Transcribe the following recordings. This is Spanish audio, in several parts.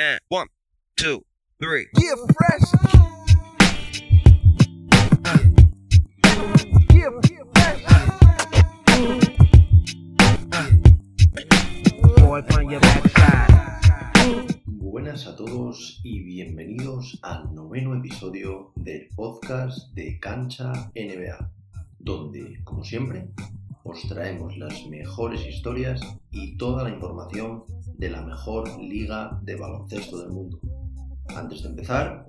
And one, two, three. Yeah, fresh. Yeah, fresh. Boy, from your backside. Buenas a todos y bienvenidos al noveno episodio del podcast de Cancha NBA, donde, como siempre, os traemos las mejores historias y toda la información de la mejor liga de baloncesto del mundo. Antes de empezar,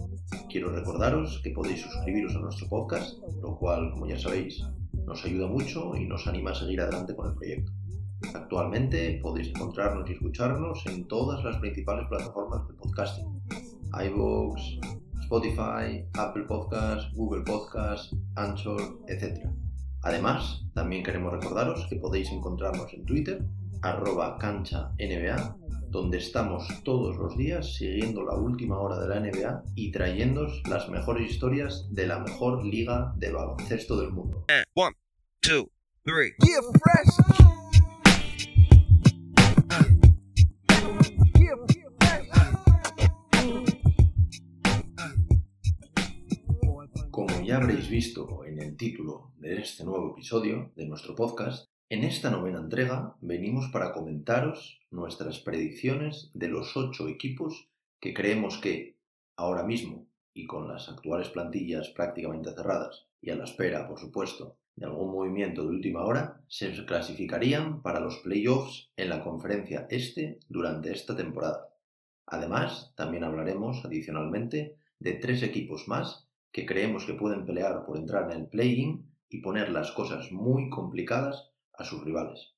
quiero recordaros que podéis suscribiros a nuestro podcast, lo cual, como ya sabéis, nos ayuda mucho y nos anima a seguir adelante con el proyecto. Actualmente podéis encontrarnos y escucharnos en todas las principales plataformas de podcasting. iVoox, Spotify, Apple Podcasts, Google Podcasts, Anchor, etc. Además, también queremos recordaros que podéis encontrarnos en Twitter, arroba cancha NBA, donde estamos todos los días siguiendo la última hora de la NBA y trayéndoos las mejores historias de la mejor liga de baloncesto del mundo. And one, two, three. Fresh. Como ya habréis visto en el título de este nuevo episodio de nuestro podcast, en esta novena entrega venimos para comentaros nuestras predicciones de los ocho equipos que creemos que, ahora mismo, y con las actuales plantillas prácticamente cerradas, y a la espera, por supuesto, de algún movimiento de última hora, se clasificarían para los playoffs en la conferencia este durante esta temporada. Además, también hablaremos adicionalmente de tres equipos más que creemos que pueden pelear por entrar en el play-in y poner las cosas muy complicadas a sus rivales.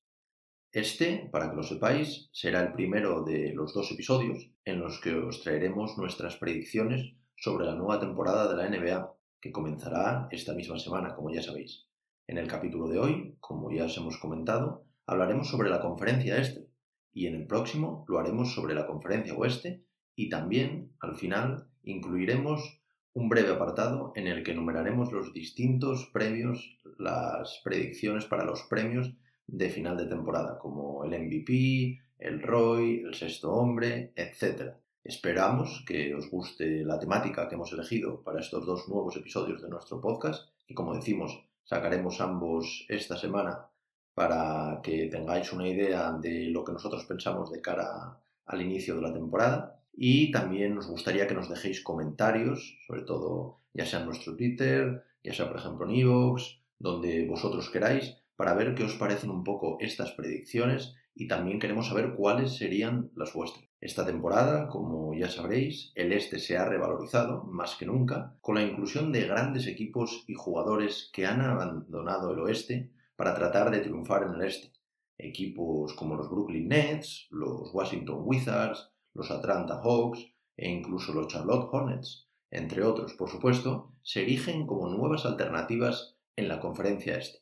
Este, para que lo sepáis, será el primero de los dos episodios en los que os traeremos nuestras predicciones sobre la nueva temporada de la NBA, que comenzará esta misma semana, como ya sabéis. En el capítulo de hoy, como ya os hemos comentado, hablaremos sobre la conferencia este, y en el próximo lo haremos sobre la conferencia oeste, y también, al final, incluiremos un breve apartado en el que enumeraremos los distintos premios, las predicciones para los premios de final de temporada, como el MVP, el Roy, el sexto hombre, etc. Esperamos que os guste la temática que hemos elegido para estos dos nuevos episodios de nuestro podcast y como decimos, sacaremos ambos esta semana para que tengáis una idea de lo que nosotros pensamos de cara al inicio de la temporada y también nos gustaría que nos dejéis comentarios, sobre todo ya sea en nuestro Twitter, ya sea por ejemplo en iVoox, donde vosotros queráis, para ver qué os parecen un poco estas predicciones y también queremos saber cuáles serían las vuestras. Esta temporada, como ya sabréis, el este se ha revalorizado más que nunca con la inclusión de grandes equipos y jugadores que han abandonado el oeste para tratar de triunfar en el este. Equipos como los Brooklyn Nets, los Washington Wizards, los Atlanta Hawks e incluso los Charlotte Hornets, entre otros, por supuesto, se erigen como nuevas alternativas en la conferencia este.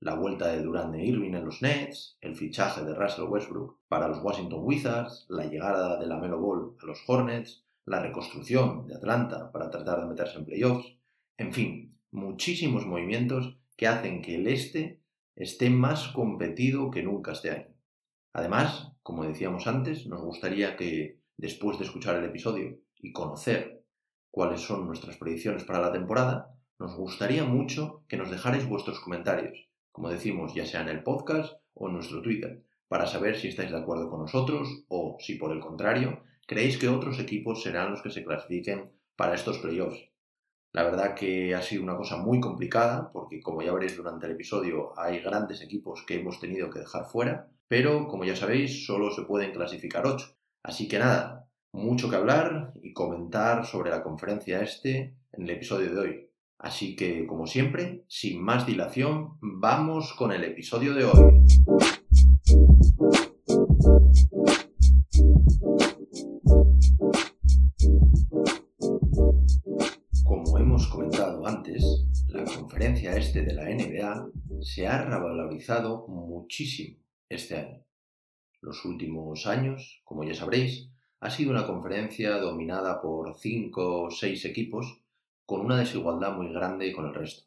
La vuelta de Durant de Irving en los Nets, el fichaje de Russell Westbrook para los Washington Wizards, la llegada de la Melo Ball a los Hornets, la reconstrucción de Atlanta para tratar de meterse en playoffs, en fin, muchísimos movimientos que hacen que el este esté más competido que nunca este año. Además, como decíamos antes, nos gustaría que después de escuchar el episodio y conocer cuáles son nuestras predicciones para la temporada, nos gustaría mucho que nos dejarais vuestros comentarios, como decimos, ya sea en el podcast o en nuestro Twitter, para saber si estáis de acuerdo con nosotros o si por el contrario creéis que otros equipos serán los que se clasifiquen para estos playoffs. La verdad que ha sido una cosa muy complicada porque como ya veréis durante el episodio hay grandes equipos que hemos tenido que dejar fuera, pero como ya sabéis solo se pueden clasificar 8. Así que nada, mucho que hablar y comentar sobre la conferencia este en el episodio de hoy. Así que, como siempre, sin más dilación, vamos con el episodio de hoy. Como hemos comentado antes, la conferencia este de la NBA se ha revalorizado muchísimo este año. Los últimos años, como ya sabréis, ha sido una conferencia dominada por cinco o seis equipos con una desigualdad muy grande con el resto.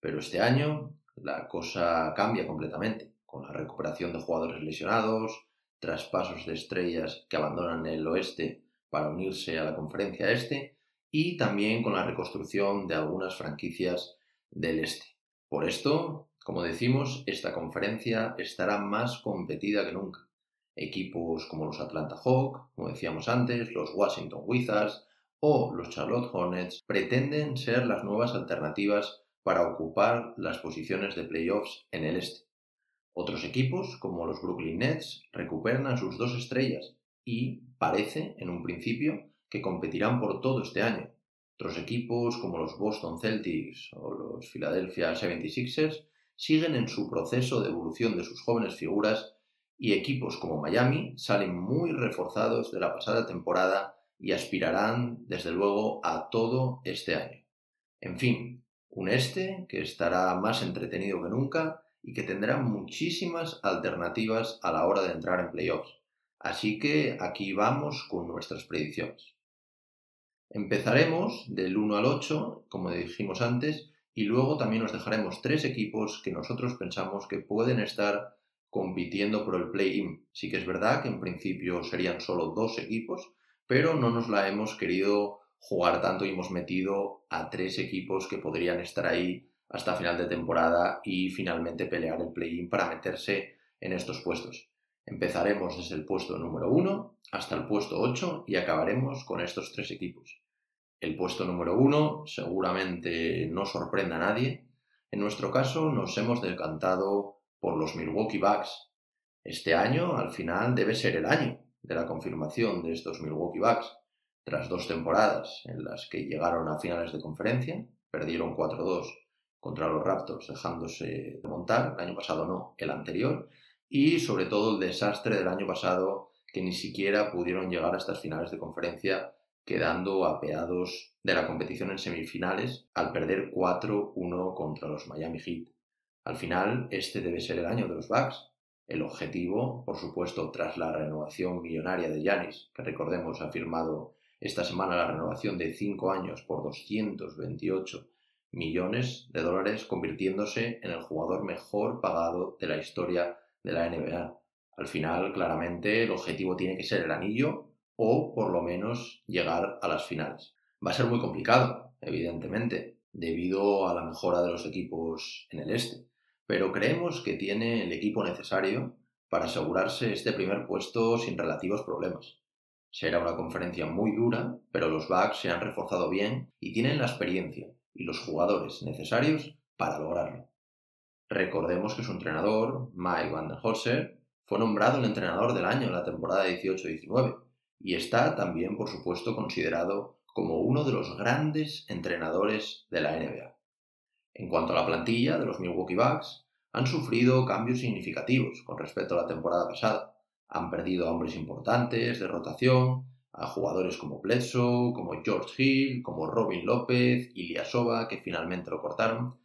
Pero este año la cosa cambia completamente, con la recuperación de jugadores lesionados, traspasos de estrellas que abandonan el oeste para unirse a la conferencia este y también con la reconstrucción de algunas franquicias del este. Por esto, como decimos, esta conferencia estará más competida que nunca. Equipos como los Atlanta Hawks, como decíamos antes, los Washington Wizards o los Charlotte Hornets pretenden ser las nuevas alternativas para ocupar las posiciones de playoffs en el este. Otros equipos, como los Brooklyn Nets, recuperan a sus dos estrellas y parece, en un principio, que competirán por todo este año. Otros equipos, como los Boston Celtics o los Philadelphia 76ers, siguen en su proceso de evolución de sus jóvenes figuras y equipos como Miami salen muy reforzados de la pasada temporada y aspirarán, desde luego, a todo este año. En fin, un este que estará más entretenido que nunca y que tendrá muchísimas alternativas a la hora de entrar en playoffs. Así que aquí vamos con nuestras predicciones. Empezaremos del 1 al 8, como dijimos antes, y luego también nos dejaremos tres equipos que nosotros pensamos que pueden estar compitiendo por el play-in. Sí que es verdad que en principio serían solo dos equipos, pero no nos la hemos querido jugar tanto y hemos metido a tres equipos que podrían estar ahí hasta final de temporada y finalmente pelear el play-in para meterse en estos puestos. Empezaremos desde el puesto número 1 hasta el puesto 8 y acabaremos con estos tres equipos. El puesto número 1 seguramente no sorprenda a nadie. En nuestro caso nos hemos decantado por los Milwaukee Bucks. Este año, al final, debe ser el año de la confirmación de estos Milwaukee Bucks. Tras dos temporadas en las que llegaron a finales de conferencia, perdieron 4-2 contra los Raptors, dejándose de montar, el año pasado no, el anterior, y sobre todo el desastre del año pasado, que ni siquiera pudieron llegar a estas finales de conferencia, quedando apeados de la competición en semifinales al perder 4-1 contra los Miami Heat. Al final, este debe ser el año de los Bucks. El objetivo, por supuesto, tras la renovación millonaria de Yanis, que recordemos ha firmado esta semana la renovación de 5 años por 228 millones de dólares, convirtiéndose en el jugador mejor pagado de la historia de la NBA. Al final, claramente, el objetivo tiene que ser el anillo o por lo menos llegar a las finales. Va a ser muy complicado, evidentemente, debido a la mejora de los equipos en el este, pero creemos que tiene el equipo necesario para asegurarse este primer puesto sin relativos problemas. Será una conferencia muy dura, pero los Bucks se han reforzado bien y tienen la experiencia y los jugadores necesarios para lograrlo. Recordemos que su entrenador, Mike Van der Holzer, fue nombrado el entrenador del año en la temporada 18-19 y está también, por supuesto, considerado como uno de los grandes entrenadores de la NBA. En cuanto a la plantilla de los Milwaukee Bucks, han sufrido cambios significativos con respecto a la temporada pasada. Han perdido a hombres importantes de rotación, a jugadores como Bledsoe, como George Hill, como Robin López, Ilyasova, que finalmente lo cortaron,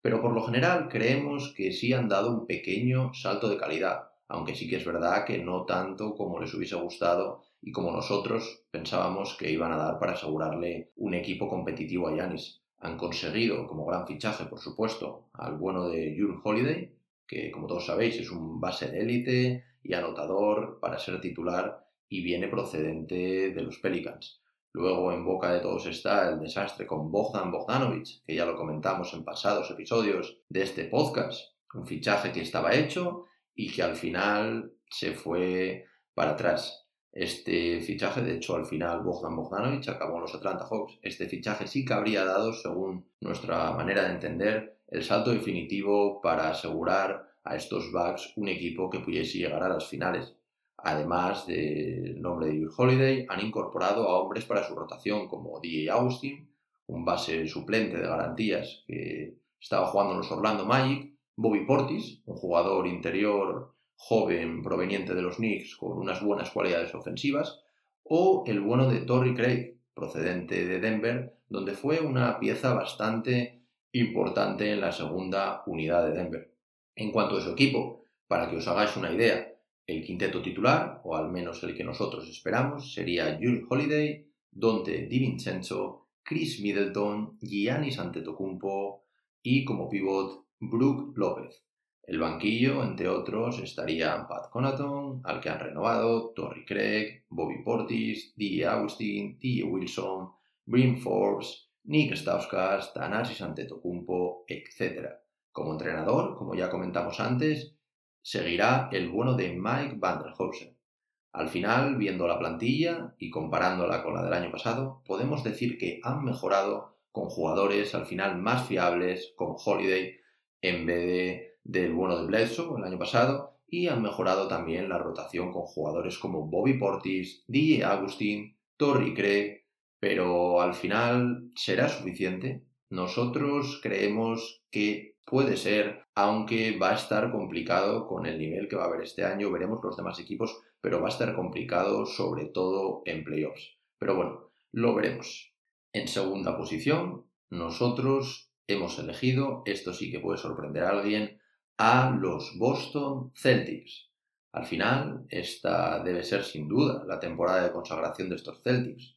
pero por lo general creemos que sí han dado un pequeño salto de calidad, aunque sí que es verdad que no tanto como les hubiese gustado y como nosotros pensábamos que iban a dar para asegurarle un equipo competitivo a Yanis. Han conseguido, como gran fichaje, por supuesto, al bueno de June Holiday, que como todos sabéis es un base de élite y anotador para ser titular y viene procedente de los Pelicans. Luego en boca de todos está el desastre con Bogdan Bogdanovic, que ya lo comentamos en pasados episodios de este podcast. Un fichaje que estaba hecho y que al final se fue para atrás. Este fichaje, de hecho, al final Bogdan Bogdanovic acabó en los Atlanta Hawks. Este fichaje sí que habría dado, según nuestra manera de entender, el salto definitivo para asegurar a estos Bucks un equipo que pudiese llegar a las finales. Además del nombre de Drew Holiday, han incorporado a hombres para su rotación como DJ Austin, un base suplente de garantías que estaba jugando en los Orlando Magic, Bobby Portis, un jugador interior joven proveniente de los Knicks con unas buenas cualidades ofensivas, o el bueno de Torrey Craig, procedente de Denver, donde fue una pieza bastante importante en la segunda unidad de Denver. En cuanto a su equipo, para que os hagáis una idea, el quinteto titular, o al menos el que nosotros esperamos, sería Jules Holiday, Dante DiVincenzo, Chris Middleton, Giannis Antetokounmpo y como pivot Brook López. El banquillo, entre otros, estarían Pat Conaton, al que han renovado, Torrey Craig, Bobby Portis, D. Agustin, T. Wilson, Brim Forbes, Nick Stauskas, Thanasis Antetokounmpo, etc. Como entrenador, como ya comentamos antes, seguirá el bueno de Mike Vanderhausen. Al final, viendo la plantilla y comparándola con la del año pasado, podemos decir que han mejorado con jugadores al final más fiables, con Holiday en vez de, del bueno de Bledsoe el año pasado, y han mejorado también la rotación con jugadores como Bobby Portis, DJ Agustin, Torrey Craig, pero al final será suficiente. Nosotros creemos que puede ser, aunque va a estar complicado con el nivel que va a haber este año, veremos los demás equipos, pero va a estar complicado sobre todo en playoffs. Pero bueno, lo veremos. En segunda posición, nosotros hemos elegido, esto sí que puede sorprender a alguien, a los Boston Celtics. Al final, esta debe ser sin duda la temporada de consagración de estos Celtics.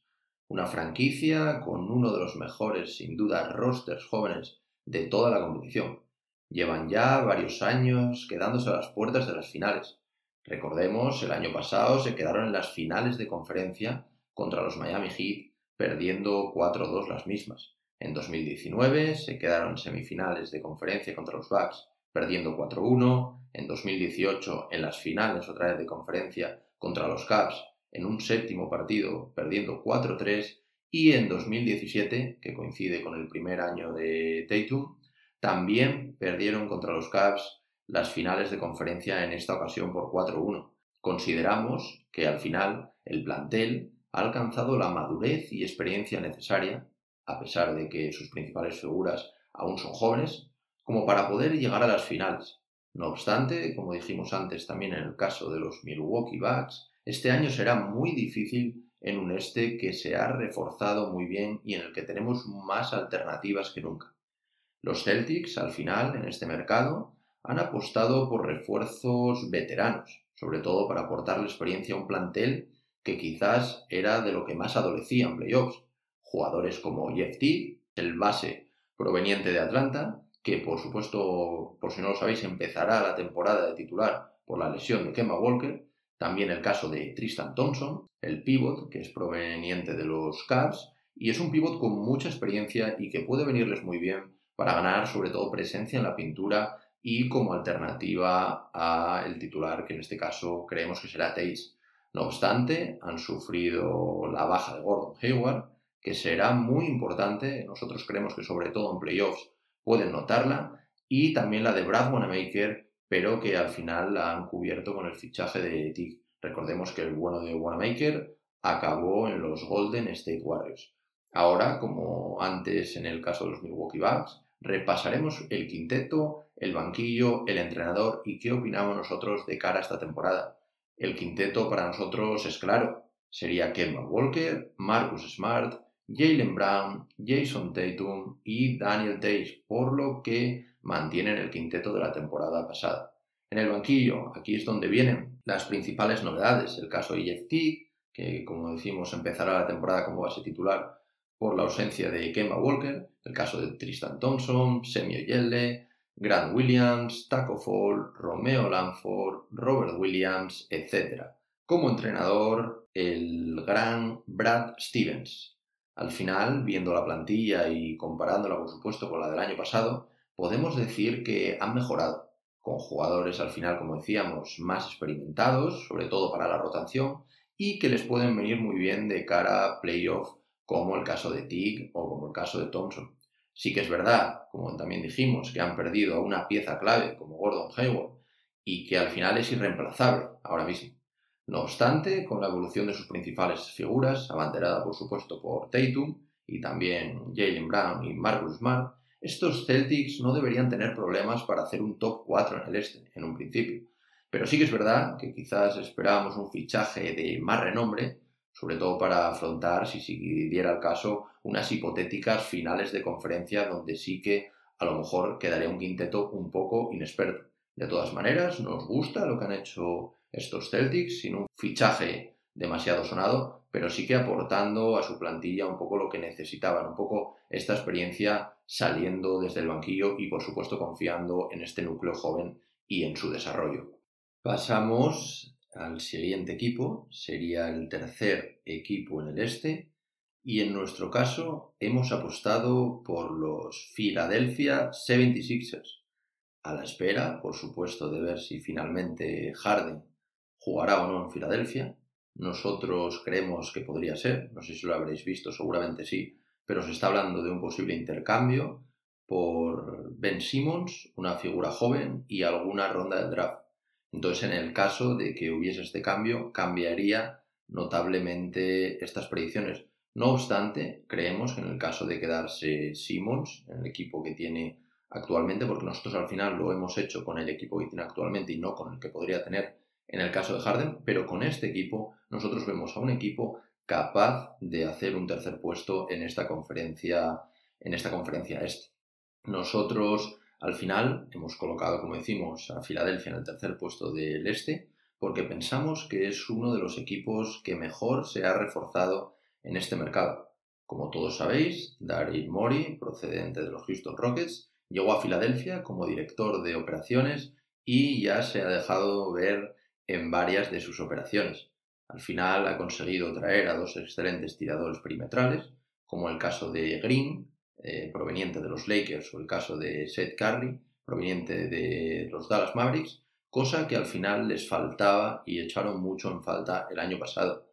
Una franquicia con uno de los mejores, sin duda, rosters jóvenes de toda la competición. Llevan ya varios años quedándose a las puertas de las finales. Recordemos, el año pasado se quedaron en las finales de conferencia contra los Miami Heat, perdiendo 4-2 las mismas. En 2019 se quedaron en semifinales de conferencia contra los Bucks, perdiendo 4-1. En 2018 en las finales otra vez de conferencia contra los Cavs, en un séptimo partido, perdiendo 4-3. Y en 2017, que coincide con el primer año de Tatum, también perdieron contra los Cavs las finales de conferencia en esta ocasión por 4-1. Consideramos que al final el plantel ha alcanzado la madurez y experiencia necesaria, a pesar de que sus principales figuras aún son jóvenes, como para poder llegar a las finales. No obstante, como dijimos antes también en el caso de los Milwaukee Bucks, este año será muy difícil en un este que se ha reforzado muy bien y en el que tenemos más alternativas que nunca. Los Celtics, al final, en este mercado, han apostado por refuerzos veteranos, sobre todo para aportarle experiencia a un plantel que quizás era de lo que más adolecía playoffs. Jugadores como Jeff T, el base proveniente de Atlanta, que por supuesto, por si no lo sabéis, empezará la temporada de titular por la lesión de Kemba Walker. También el caso de Tristan Thompson, el pivot, que es proveniente de los Cavs, y es un pivot con mucha experiencia y que puede venirles muy bien para ganar sobre todo presencia en la pintura y como alternativa a el titular, que en este caso creemos que será Tays. No obstante, han sufrido la baja de Gordon Hayward, que será muy importante, nosotros creemos que sobre todo en playoffs pueden notarla, y también la de Brad Wanamaker, pero que al final la han cubierto con el fichaje de Tig. Recordemos que el bueno de Wanamaker acabó en los Golden State Warriors. Ahora, como antes en el caso de los Milwaukee Bucks, repasaremos el quinteto, el banquillo, el entrenador y qué opinamos nosotros de cara a esta temporada. El quinteto para nosotros es claro. Sería Kemba Walker, Marcus Smart, Jalen Brown, Jason Tatum y Daniel Tays, por lo que mantienen el quinteto de la temporada pasada. En el banquillo, aquí es donde vienen las principales novedades. El caso de Jeff que como decimos empezará la temporada como base titular por la ausencia de Kemba Walker, el caso de Tristan Thompson, Semio Yelle, Grant Williams, Taco Fall, Romeo Lanford, Robert Williams, etc. Como entrenador, el gran Brad Stevens. Al final, viendo la plantilla y comparándola, por supuesto, con la del año pasado, podemos decir que han mejorado, con jugadores al final, como decíamos, más experimentados, sobre todo para la rotación, y que les pueden venir muy bien de cara a playoff como el caso de Tig o como el caso de Thompson. Sí que es verdad, como también dijimos, que han perdido a una pieza clave como Gordon Hayward y que al final es irreemplazable ahora mismo. No obstante, con la evolución de sus principales figuras, abanderada por supuesto por Tatum y también Jalen Brown y Marcus Smart, estos Celtics no deberían tener problemas para hacer un top 4 en el este, en un principio. Pero sí que es verdad que quizás esperábamos un fichaje de más renombre sobre todo para afrontar, si, si diera el caso, unas hipotéticas finales de conferencia donde sí que a lo mejor quedaría un quinteto un poco inexperto. De todas maneras, nos gusta lo que han hecho estos Celtics, sin un fichaje demasiado sonado, pero sí que aportando a su plantilla un poco lo que necesitaban, un poco esta experiencia saliendo desde el banquillo y por supuesto confiando en este núcleo joven y en su desarrollo. Pasamos al siguiente equipo, sería el tercer equipo en el este, y en nuestro caso hemos apostado por los Philadelphia 76ers, a la espera, por supuesto, de ver si finalmente Harden jugará o no en Filadelfia. Nosotros creemos que podría ser, no sé si lo habréis visto, seguramente sí, pero se está hablando de un posible intercambio por Ben Simmons, una figura joven y alguna ronda del draft. Entonces, en el caso de que hubiese este cambio, cambiaría notablemente estas predicciones. No obstante, creemos que en el caso de quedarse Simmons, en el equipo que tiene actualmente, porque nosotros al final lo hemos hecho con el equipo que tiene actualmente y no con el que podría tener en el caso de Harden, pero con este equipo nosotros vemos a un equipo capaz de hacer un tercer puesto en esta conferencia, en esta conferencia este. Nosotros al final hemos colocado, como decimos, a Filadelfia en el tercer puesto del este, porque pensamos que es uno de los equipos que mejor se ha reforzado en este mercado. Como todos sabéis, Daryl Morey, procedente de los Houston Rockets, llegó a Filadelfia como director de operaciones y ya se ha dejado ver en varias de sus operaciones. Al final ha conseguido traer a dos excelentes tiradores perimetrales, como el caso de Green, eh, proveniente de los Lakers, o el caso de Seth Curry, proveniente de los Dallas Mavericks, cosa que al final les faltaba y echaron mucho en falta el año pasado.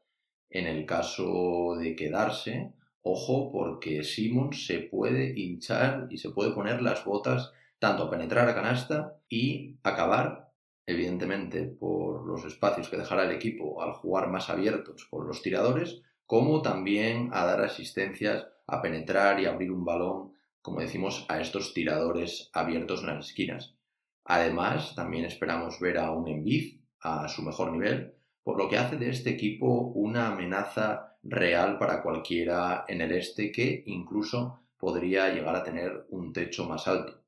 En el caso de quedarse, ojo porque Simmons se puede hinchar y se puede poner las botas tanto a penetrar a canasta y acabar, evidentemente, por los espacios que dejará el equipo al jugar más abiertos con los tiradores, como también a dar asistencias a penetrar y abrir un balón, como decimos, a estos tiradores abiertos en las esquinas. Además, también esperamos ver a un Embiid a su mejor nivel, por lo que hace de este equipo una amenaza real para cualquiera en el este que incluso podría llegar a tener un techo más alto.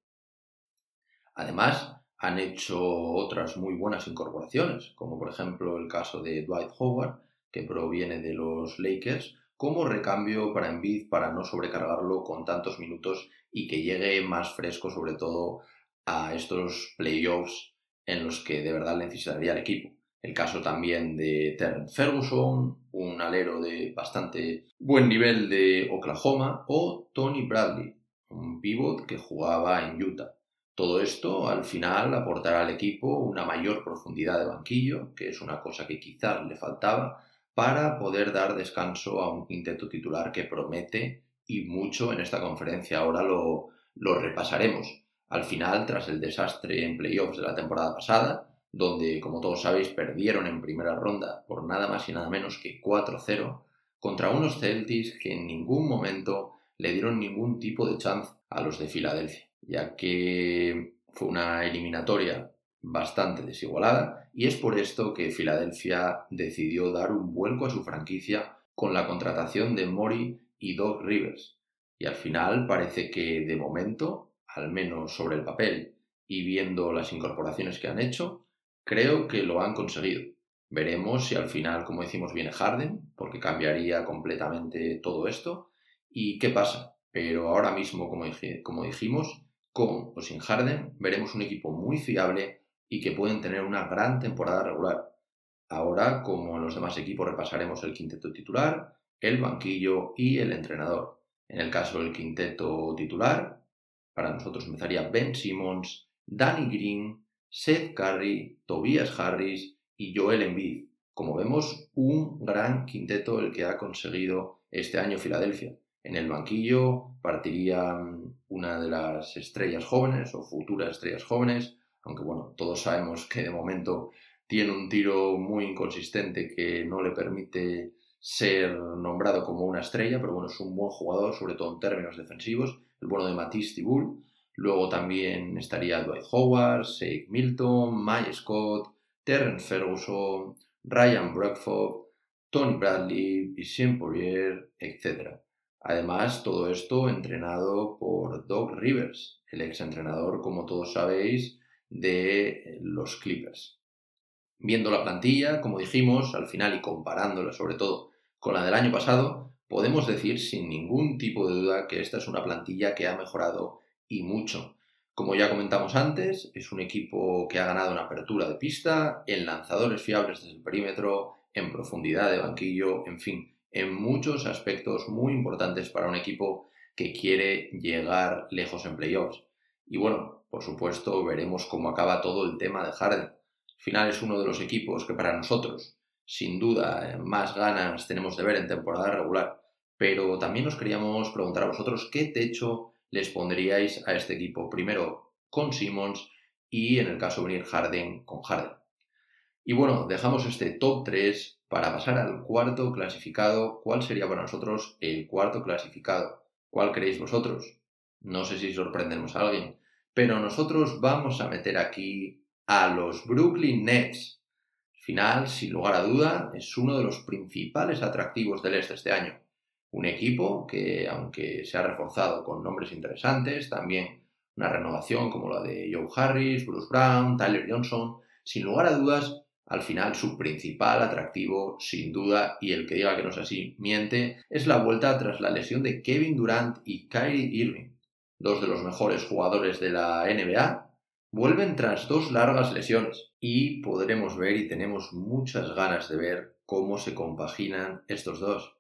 Además, han hecho otras muy buenas incorporaciones, como por ejemplo el caso de Dwight Howard, que proviene de los Lakers, como recambio para Embiid para no sobrecargarlo con tantos minutos y que llegue más fresco sobre todo a estos playoffs en los que de verdad necesitaría el equipo. El caso también de Terrence Ferguson, un alero de bastante buen nivel de Oklahoma, o Tony Bradley, un pivot que jugaba en Utah. Todo esto al final aportará al equipo una mayor profundidad de banquillo, que es una cosa que quizás le faltaba, para poder dar descanso a un quinteto titular que promete y mucho en esta conferencia. Ahora lo, lo repasaremos. Al final, tras el desastre en playoffs de la temporada pasada, donde, como todos sabéis, perdieron en primera ronda por nada más y nada menos que 4-0, contra unos Celtics que en ningún momento le dieron ningún tipo de chance a los de Filadelfia, ya que fue una eliminatoria bastante desigualada y es por esto que Filadelfia decidió dar un vuelco a su franquicia con la contratación de Mori y Doc Rivers. Y al final parece que de momento, al menos sobre el papel y viendo las incorporaciones que han hecho, creo que lo han conseguido. Veremos si al final, como decimos, viene Harden, porque cambiaría completamente todo esto. ¿Y qué pasa? Pero ahora mismo, como, como dijimos, con o sin Harden, veremos un equipo muy fiable y que pueden tener una gran temporada regular. Ahora, como en los demás equipos, repasaremos el quinteto titular, el banquillo y el entrenador. En el caso del quinteto titular, para nosotros empezaría Ben Simmons, Danny Green, Seth Curry, Tobias Harris y Joel Embiid. Como vemos, un gran quinteto el que ha conseguido este año Filadelfia. En el banquillo partiría una de las estrellas jóvenes o futuras estrellas jóvenes, aunque bueno, todos sabemos que de momento tiene un tiro muy inconsistente que no le permite ser nombrado como una estrella, pero bueno, es un buen jugador, sobre todo en términos defensivos, el bueno de Matisse Tibull. Luego también estaría Dwight Howard, Shake Milton, Mike Scott, Terrence Ferguson, Ryan Brockford, Tony Bradley, Vicente Poirier, etc. Además, todo esto entrenado por Doug Rivers, el ex entrenador, como todos sabéis, de los Clippers. Viendo la plantilla, como dijimos, al final y comparándola sobre todo con la del año pasado, podemos decir sin ningún tipo de duda que esta es una plantilla que ha mejorado y mucho. Como ya comentamos antes, es un equipo que ha ganado en apertura de pista, en lanzadores fiables desde el perímetro, en profundidad de banquillo, en fin, en muchos aspectos muy importantes para un equipo que quiere llegar lejos en playoffs. Y bueno, por supuesto, veremos cómo acaba todo el tema de Harden. Al final es uno de los equipos que para nosotros, sin duda, más ganas tenemos de ver en temporada regular. Pero también nos queríamos preguntar a vosotros qué techo les pondríais a este equipo. Primero con Simmons y en el caso de venir Harden con Harden. Y bueno, dejamos este top 3 para pasar al cuarto clasificado. ¿Cuál sería para nosotros el cuarto clasificado? ¿Cuál creéis vosotros? No sé si sorprendemos a alguien, pero nosotros vamos a meter aquí a los Brooklyn Nets. Al final, sin lugar a duda, es uno de los principales atractivos del este este año. Un equipo que, aunque se ha reforzado con nombres interesantes, también una renovación como la de Joe Harris, Bruce Brown, Tyler Johnson, sin lugar a dudas, al final su principal atractivo, sin duda, y el que diga que no es así, miente, es la vuelta tras la lesión de Kevin Durant y Kyrie Irving, dos de los mejores jugadores de la NBA, vuelven tras dos largas lesiones. Y podremos ver y tenemos muchas ganas de ver cómo se compaginan estos dos.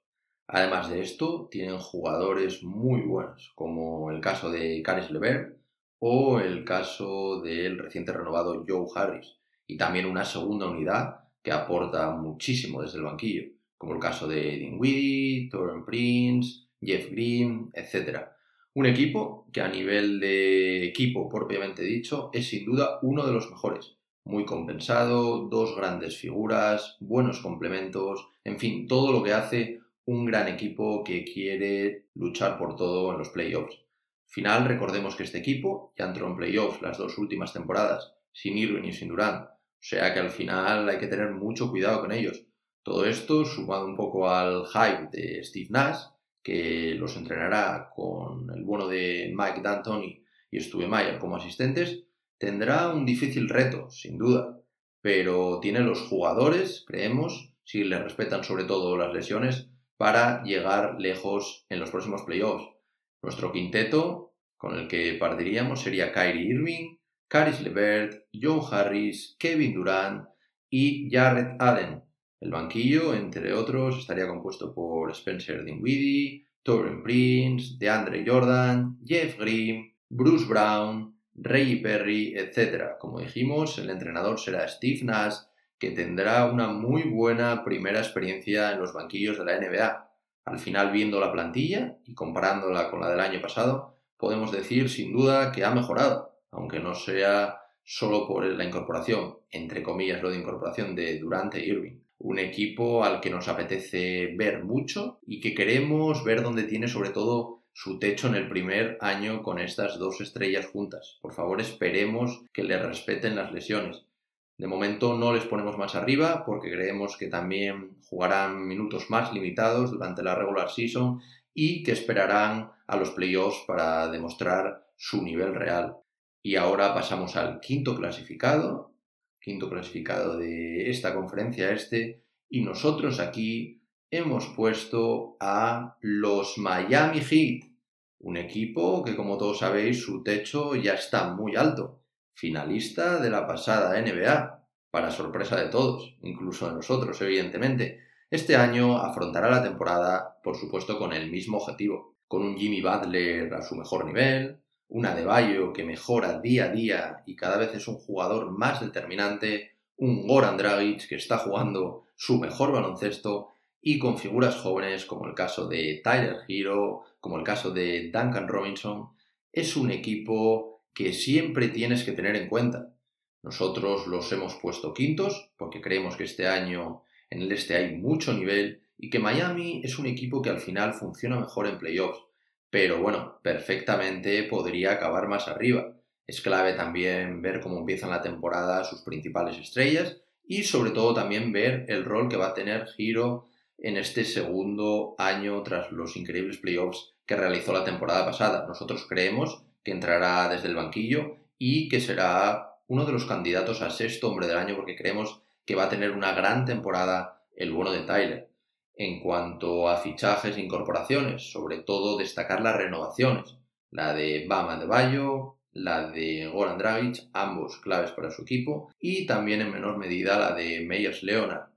Además de esto, tienen jugadores muy buenos, como el caso de Caris LeVert, o el caso del reciente renovado Joe Harris, y también una segunda unidad que aporta muchísimo desde el banquillo, como el caso de Dinwiddie, Torren Prince, Jeff Green, etc. Un equipo que a nivel de equipo propiamente dicho es sin duda uno de los mejores, muy compensado, dos grandes figuras, buenos complementos, en fin, todo lo que hace un gran equipo que quiere luchar por todo en los playoffs. Final, recordemos que este equipo ya entró en playoffs las dos últimas temporadas, sin Irwin y sin Durant, o sea que al final hay que tener mucho cuidado con ellos. Todo esto, sumado un poco al hype de Steve Nash, que los entrenará con el bueno de Mike D'Antoni y Stu Mayer como asistentes, tendrá un difícil reto, sin duda, pero tiene los jugadores, creemos, si le respetan sobre todo las lesiones, para llegar lejos en los próximos playoffs. Nuestro quinteto con el que partiríamos sería Kyrie Irving, Caris LeVert, Joe Harris, Kevin Durant y Jarrett Allen. El banquillo, entre otros, estaría compuesto por Spencer Dinwiddie, Torren Prince, DeAndre Jordan, Jeff Green, Bruce Brown, Ray Perry, etc. Como dijimos, el entrenador será Steve Nash, que tendrá una muy buena primera experiencia en los banquillos de la NBA al final, viendo la plantilla y comparándola con la del año pasado, podemos decir sin duda que ha mejorado, aunque no sea solo por la incorporación, entre comillas, lo de incorporación de Durante Irving. Un equipo al que nos apetece ver mucho y que queremos ver donde tiene sobre todo su techo en el primer año con estas dos estrellas juntas. Por favor, esperemos que le respeten las lesiones. De momento no les ponemos más arriba porque creemos que también jugarán minutos más limitados durante la regular season y que esperarán a los playoffs para demostrar su nivel real. Y ahora pasamos al quinto clasificado, quinto clasificado de esta conferencia este, y nosotros aquí hemos puesto a los Miami Heat, un equipo que como todos sabéis su techo ya está muy alto finalista de la pasada NBA, para sorpresa de todos, incluso de nosotros, evidentemente. Este año afrontará la temporada, por supuesto, con el mismo objetivo, con un Jimmy Butler a su mejor nivel, una Adebayo que mejora día a día y cada vez es un jugador más determinante, un Goran Dragic que está jugando su mejor baloncesto y con figuras jóvenes como el caso de Tyler Hero, como el caso de Duncan Robinson, es un equipo que siempre tienes que tener en cuenta. Nosotros los hemos puesto quintos porque creemos que este año en el este hay mucho nivel y que Miami es un equipo que al final funciona mejor en playoffs. Pero bueno, perfectamente podría acabar más arriba. Es clave también ver cómo empiezan la temporada sus principales estrellas y sobre todo también ver el rol que va a tener Hiro en este segundo año tras los increíbles playoffs que realizó la temporada pasada. Nosotros creemos que entrará desde el banquillo y que será uno de los candidatos a sexto hombre del año porque creemos que va a tener una gran temporada el bueno de Tyler. En cuanto a fichajes e incorporaciones, sobre todo destacar las renovaciones, la de Bama de Bayo, la de Goran Dragic, ambos claves para su equipo, y también en menor medida la de Meyers Leonard.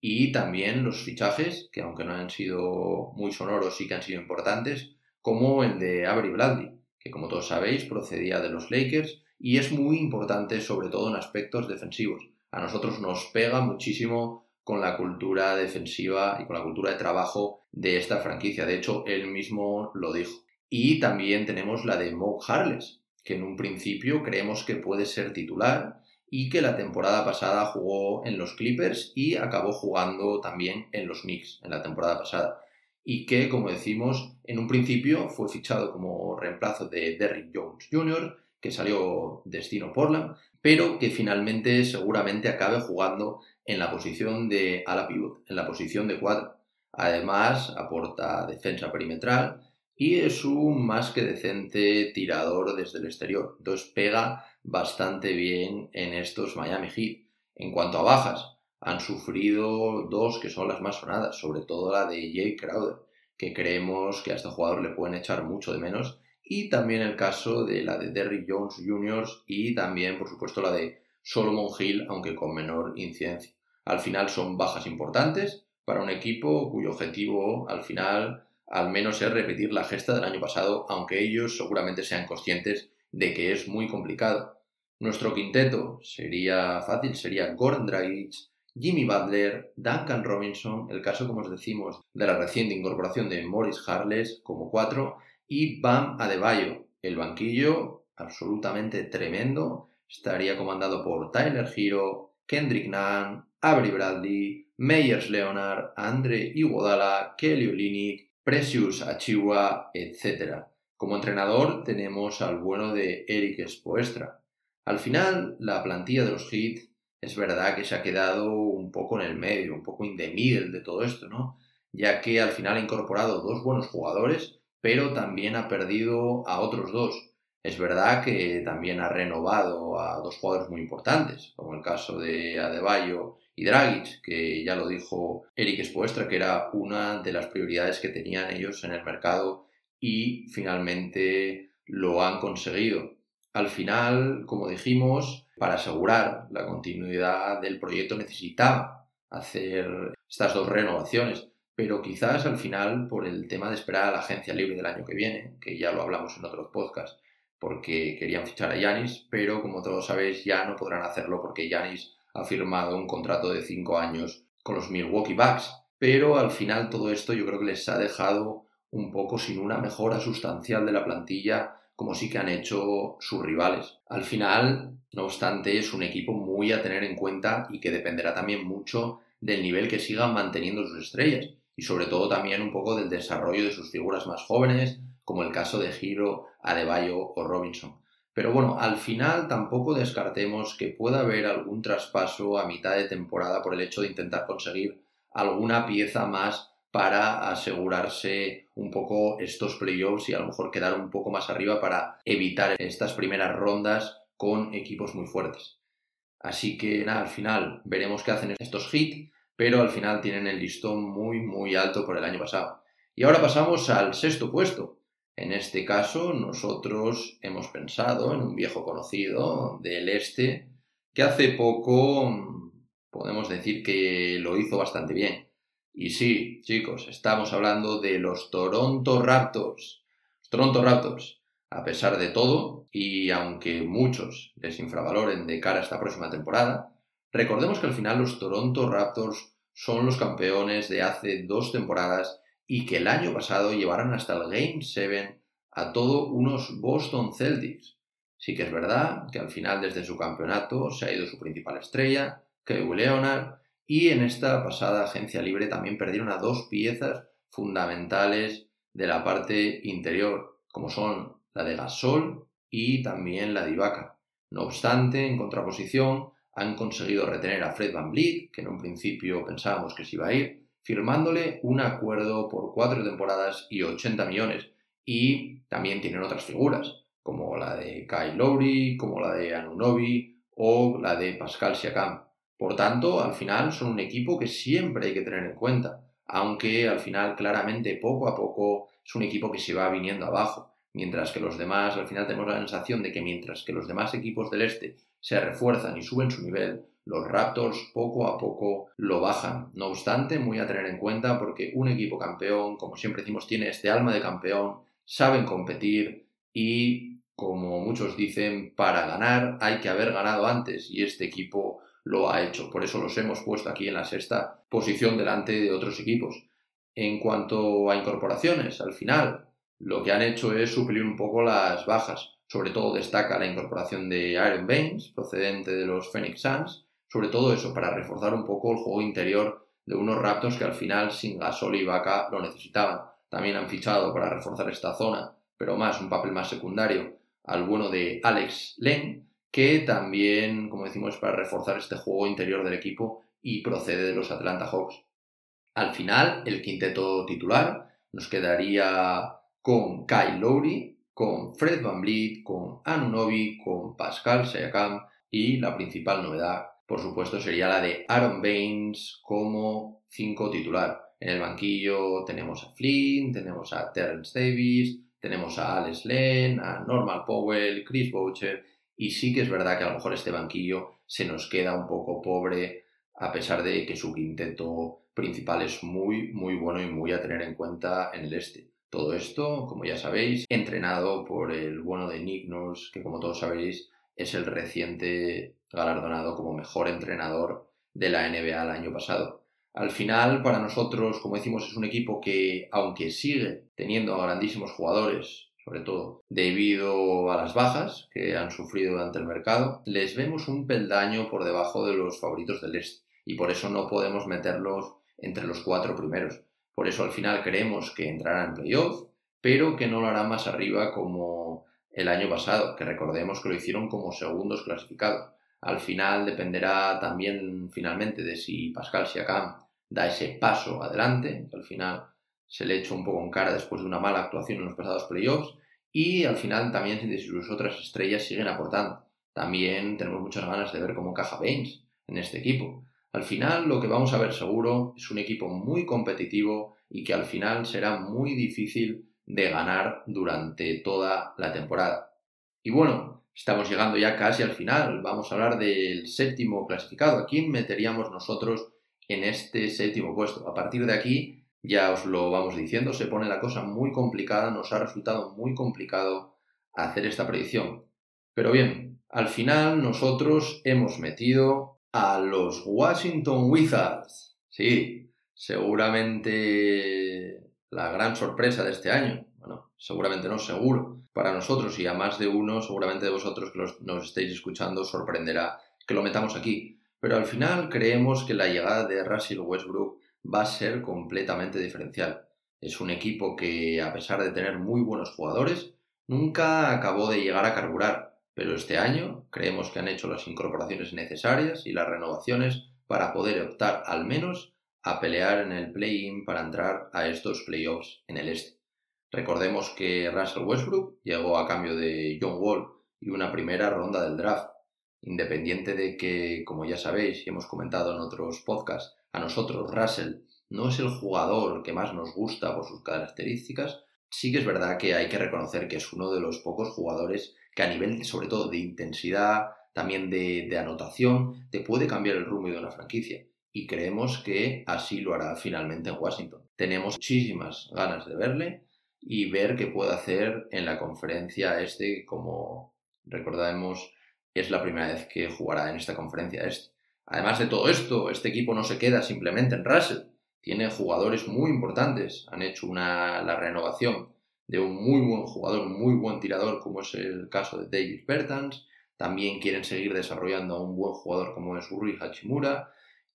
Y también los fichajes, que aunque no han sido muy sonoros, sí que han sido importantes, como el de Avery Bradley, que como todos sabéis procedía de los Lakers y es muy importante sobre todo en aspectos defensivos. A nosotros nos pega muchísimo con la cultura defensiva y con la cultura de trabajo de esta franquicia. De hecho, él mismo lo dijo. Y también tenemos la de Mo Harless, que en un principio creemos que puede ser titular y que la temporada pasada jugó en los Clippers y acabó jugando también en los Knicks en la temporada pasada. Y que, como decimos, en un principio fue fichado como reemplazo de Derrick Jones Jr., que salió destino Portland, pero que finalmente seguramente acabe jugando en la posición de ala pivot, en la posición de cuadro. Además, aporta defensa perimetral y es un más que decente tirador desde el exterior. Entonces pega bastante bien en estos Miami Heat. En cuanto a bajas, han sufrido dos que son las más sonadas, sobre todo la de Jay Crowder, que creemos que a este jugador le pueden echar mucho de menos, y también el caso de la de Derrick Jones Jr. y también, por supuesto, la de Solomon Hill, aunque con menor incidencia. Al final son bajas importantes para un equipo cuyo objetivo al final al menos es repetir la gesta del año pasado, aunque ellos seguramente sean conscientes de que es muy complicado. Nuestro quinteto sería fácil, sería Gordon Dragic, Jimmy Butler, Duncan Robinson, el caso, como os decimos, de la reciente incorporación de Morris Harless como cuatro, y Bam Adebayo. El banquillo, absolutamente tremendo, estaría comandado por Tyler Hero, Kendrick Nunn, Avery Bradley, Meyers Leonard, Andre Iguodala, Kelly Olynyk, Precious Achiwa, etc. Como entrenador tenemos al bueno de Eric Spoestra. Al final, la plantilla de los Heat es verdad que se ha quedado un poco en el medio, un poco in the middle de todo esto, ¿no? Ya que al final ha incorporado dos buenos jugadores, pero también ha perdido a otros dos. Es verdad que también ha renovado a dos jugadores muy importantes, como el caso de Adebayo y Dragic, que ya lo dijo Eric Spoestra, que era una de las prioridades que tenían ellos en el mercado y finalmente lo han conseguido. Al final, como dijimos, para asegurar la continuidad del proyecto necesitaba hacer estas dos renovaciones, pero quizás al final por el tema de esperar a la agencia libre del año que viene, que ya lo hablamos en otros podcasts, porque querían fichar a Yanis, pero como todos sabéis ya no podrán hacerlo porque Yanis ha firmado un contrato de 5 años con los Milwaukee Bucks. Pero al final todo esto yo creo que les ha dejado un poco sin una mejora sustancial de la plantilla como sí que han hecho sus rivales. Al final, no obstante, es un equipo muy a tener en cuenta y que dependerá también mucho del nivel que sigan manteniendo sus estrellas y sobre todo también un poco del desarrollo de sus figuras más jóvenes, como el caso de Giro, Adebayo o Robinson. Pero bueno, al final tampoco descartemos que pueda haber algún traspaso a mitad de temporada por el hecho de intentar conseguir alguna pieza más para asegurarse un poco estos playoffs y a lo mejor quedar un poco más arriba para evitar estas primeras rondas con equipos muy fuertes. Así que nada, al final veremos qué hacen estos hits, pero al final tienen el listón muy muy alto por el año pasado. Y ahora pasamos al sexto puesto, en este caso, nosotros hemos pensado en un viejo conocido del este que hace poco mm, podemos decir que lo hizo bastante bien. Y sí, chicos, estamos hablando de los Toronto Raptors. Los Toronto Raptors, a pesar de todo, y aunque muchos les infravaloren de cara a esta próxima temporada, recordemos que al final los Toronto Raptors son los campeones de hace dos temporadas y que el año pasado llevaron hasta el Game 7 a todos unos Boston Celtics. Sí que es verdad que al final desde su campeonato se ha ido su principal estrella, Kevin Leonard, y en esta pasada agencia libre también perdieron a dos piezas fundamentales de la parte interior, como son la de Gasol y también la de Ibaka. No obstante, en contraposición, han conseguido retener a Fred Van Vliet, que en un principio pensábamos que se iba a ir, firmándole un acuerdo por cuatro temporadas y 80 millones. Y también tienen otras figuras, como la de Kyle Lowry, como la de Anunobi o la de Pascal Siakam. Por tanto, al final son un equipo que siempre hay que tener en cuenta, aunque al final claramente poco a poco es un equipo que se va viniendo abajo. mientras que los demás, al final tenemos la sensación de que mientras que los demás equipos del este se refuerzan y suben su nivel, los Raptors poco a poco lo bajan. No obstante, muy a tener en cuenta porque un equipo campeón, como siempre decimos, tiene este alma de campeón, saben competir y, como muchos dicen, para ganar hay que haber ganado antes y este equipo lo ha hecho. Por eso los hemos puesto aquí en la sexta posición delante de otros equipos. En cuanto a incorporaciones, al final, lo que han hecho es suplir un poco las bajas. Sobre todo destaca la incorporación de Iron Baines, procedente de los Phoenix Suns, sobre todo eso, para reforzar un poco el juego interior de unos Raptors que al final sin Gasol y Vaca lo necesitaban. También han fichado para reforzar esta zona, pero más un papel más secundario, al bueno de Alex Len, que también, como decimos, para reforzar este juego interior del equipo y procede de los Atlanta Hawks. Al final, el quinteto titular nos quedaría con Kyle Lowry, con Fred Van Vliet, con Anunobi, con Pascal Siakam y la principal novedad por supuesto, sería la de Aaron Baines como 5 titular. En el banquillo tenemos a Flynn, tenemos a Terrence Davis, tenemos a Alex Len, a Normal Powell, Chris Boucher, y sí que es verdad que a lo mejor este banquillo se nos queda un poco pobre, a pesar de que su quinteto principal es muy, muy bueno y muy a tener en cuenta en el este. Todo esto, como ya sabéis, entrenado por el bueno de Nick que como todos sabéis es el reciente galardonado como mejor entrenador de la NBA el año pasado. Al final, para nosotros, como decimos, es un equipo que, aunque sigue teniendo a grandísimos jugadores, sobre todo debido a las bajas que han sufrido durante el mercado, les vemos un peldaño por debajo de los favoritos del este y por eso no podemos meterlos entre los cuatro primeros. Por eso al final creemos que entrarán en playoff, pero que no lo harán más arriba como el año pasado, que recordemos que lo hicieron como segundos clasificados. Al final dependerá también finalmente de si Pascal Siakam da ese paso adelante, que al final se le echó un poco en cara después de una mala actuación en los pasados playoffs, y al final también si sus otras estrellas siguen aportando. También tenemos muchas ganas de ver cómo encaja Baines en este equipo. Al final lo que vamos a ver seguro es un equipo muy competitivo y que al final será muy difícil de ganar durante toda la temporada. Y bueno, estamos llegando ya casi al final. Vamos a hablar del séptimo clasificado. ¿A quién meteríamos nosotros en este séptimo puesto? A partir de aquí, ya os lo vamos diciendo, se pone la cosa muy complicada. Nos ha resultado muy complicado hacer esta predicción. Pero bien, al final nosotros hemos metido a los Washington Wizards. Sí, seguramente la gran sorpresa de este año. Bueno, seguramente no, seguro. Para nosotros y a más de uno, seguramente de vosotros que nos estéis escuchando, sorprenderá que lo metamos aquí. Pero al final creemos que la llegada de Russell Westbrook va a ser completamente diferencial. Es un equipo que, a pesar de tener muy buenos jugadores, nunca acabó de llegar a carburar. Pero este año creemos que han hecho las incorporaciones necesarias y las renovaciones para poder optar al menos a pelear en el play-in para entrar a estos playoffs en el este. Recordemos que Russell Westbrook llegó a cambio de John Wall y una primera ronda del draft. Independiente de que, como ya sabéis y hemos comentado en otros podcasts, a nosotros Russell no es el jugador que más nos gusta por sus características, sí que es verdad que hay que reconocer que es uno de los pocos jugadores que a nivel, sobre todo, de intensidad, también de, de anotación, te puede cambiar el rumbo de una franquicia y creemos que así lo hará finalmente en Washington. Tenemos muchísimas ganas de verle y ver qué puede hacer en la conferencia este, como recordamos, es la primera vez que jugará en esta conferencia este. Además de todo esto, este equipo no se queda simplemente en Russell, tiene jugadores muy importantes, han hecho una, la renovación de un muy buen jugador, un muy buen tirador, como es el caso de David Bertans, también quieren seguir desarrollando a un buen jugador como es Uri Hachimura,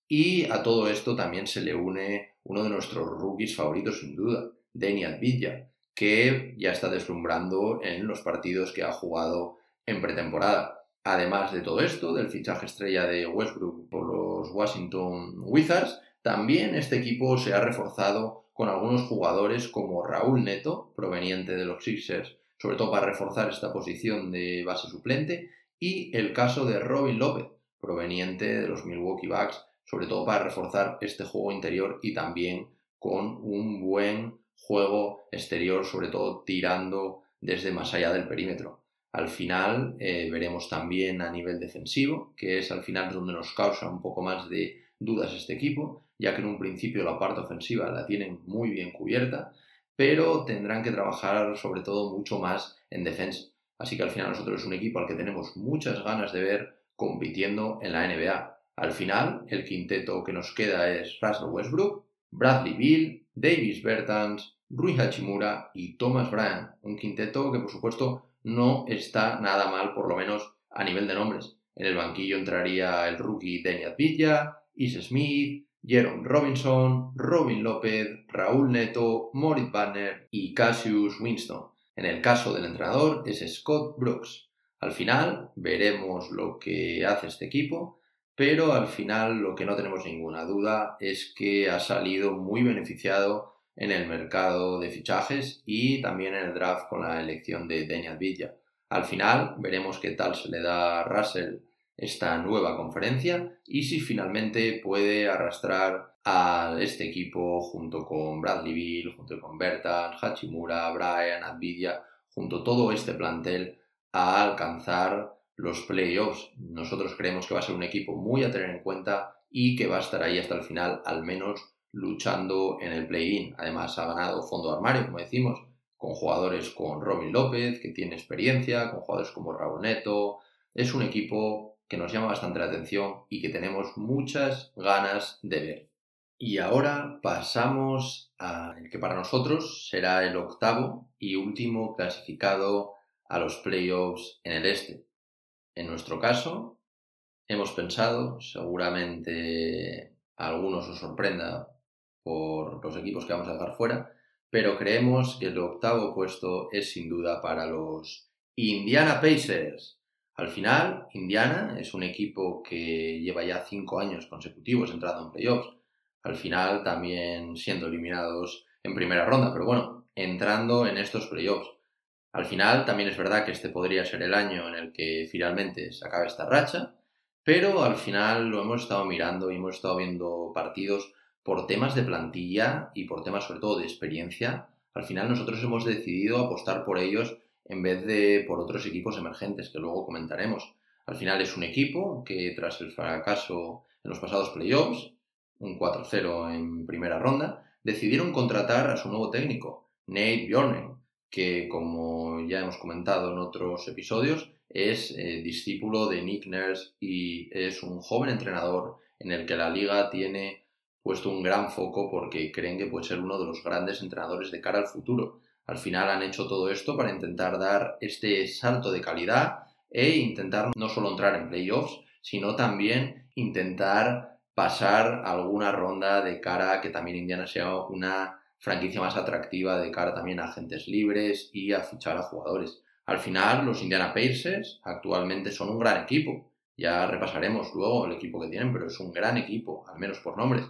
y a todo esto también se le une uno de nuestros rookies favoritos sin duda, Denny Advilla, que ya está deslumbrando en los partidos que ha jugado en pretemporada. Además de todo esto, del fichaje estrella de Westbrook por los Washington Wizards, también este equipo se ha reforzado con algunos jugadores como Raúl Neto, proveniente de los Sixers, sobre todo para reforzar esta posición de base suplente, y el caso de Robin López, proveniente de los Milwaukee Bucks, sobre todo para reforzar este juego interior y también con un buen juego exterior, sobre todo tirando desde más allá del perímetro. Al final eh, veremos también a nivel defensivo, que es al final donde nos causa un poco más de dudas este equipo, ya que en un principio la parte ofensiva la tienen muy bien cubierta, pero tendrán que trabajar sobre todo mucho más en defensa. Así que al final nosotros es un equipo al que tenemos muchas ganas de ver compitiendo en la NBA. Al final, el quinteto que nos queda es Russell Westbrook, Bradley Bill, Davis Bertans, Rui Hachimura y Thomas Bryant. Un quinteto que por supuesto no está nada mal, por lo menos a nivel de nombres. En el banquillo entraría el rookie Denny Villa, Is Smith, Jerome Robinson, Robin López, Raúl Neto, Moritz Banner y Cassius Winston. En el caso del entrenador es Scott Brooks. Al final veremos lo que hace este equipo, pero al final lo que no tenemos ninguna duda es que ha salido muy beneficiado en el mercado de fichajes y también en el draft con la elección de Daniel Villa. Al final veremos qué tal se le da a Russell esta nueva conferencia y si finalmente puede arrastrar a este equipo junto con Bradley Bill, junto con Bertan, Hachimura, Brian, Advidia, junto a todo este plantel a alcanzar los playoffs. Nosotros creemos que va a ser un equipo muy a tener en cuenta y que va a estar ahí hasta el final, al menos luchando en el play-in. Además, ha ganado fondo armario, como decimos, con jugadores con Robin López, que tiene experiencia, con jugadores como Raúl Neto. Es un equipo que nos llama bastante la atención y que tenemos muchas ganas de ver. Y ahora pasamos al que para nosotros será el octavo y último clasificado a los playoffs en el este. En nuestro caso, hemos pensado, seguramente a algunos os sorprenda por los equipos que vamos a dejar fuera, pero creemos que el octavo puesto es sin duda para los Indiana Pacers. Al final, Indiana es un equipo que lleva ya cinco años consecutivos entrando en playoffs. Al final también siendo eliminados en primera ronda, pero bueno, entrando en estos playoffs. Al final también es verdad que este podría ser el año en el que finalmente se acabe esta racha, pero al final lo hemos estado mirando y hemos estado viendo partidos por temas de plantilla y por temas sobre todo de experiencia, al final nosotros hemos decidido apostar por ellos en vez de por otros equipos emergentes que luego comentaremos. Al final es un equipo que tras el fracaso en los pasados playoffs, un 4-0 en primera ronda, decidieron contratar a su nuevo técnico, Nate Bjornen, que como ya hemos comentado en otros episodios, es eh, discípulo de Nick Nurse y es un joven entrenador en el que la liga tiene puesto un gran foco porque creen que puede ser uno de los grandes entrenadores de cara al futuro. Al final han hecho todo esto para intentar dar este salto de calidad e intentar no solo entrar en playoffs, sino también intentar pasar alguna ronda de cara a que también Indiana sea una franquicia más atractiva de cara también a agentes libres y a fichar a jugadores. Al final, los Indiana Pacers actualmente son un gran equipo. Ya repasaremos luego el equipo que tienen, pero es un gran equipo, al menos por nombres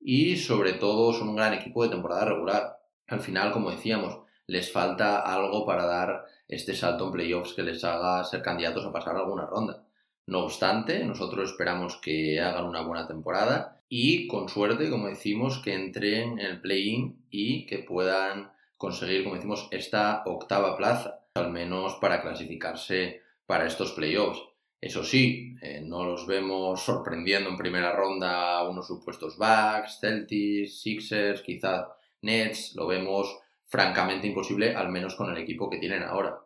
y sobre todo son un gran equipo de temporada regular. Al final, como decíamos, les falta algo para dar este salto en playoffs que les haga ser candidatos a pasar alguna ronda. No obstante, nosotros esperamos que hagan una buena temporada y con suerte, como decimos, que entren en el play-in y que puedan conseguir, como decimos, esta octava plaza, al menos para clasificarse para estos playoffs. Eso sí, eh, no los vemos sorprendiendo en primera ronda a unos supuestos Bucks, Celtics, Sixers, quizás Nets, lo vemos francamente imposible, al menos con el equipo que tienen ahora.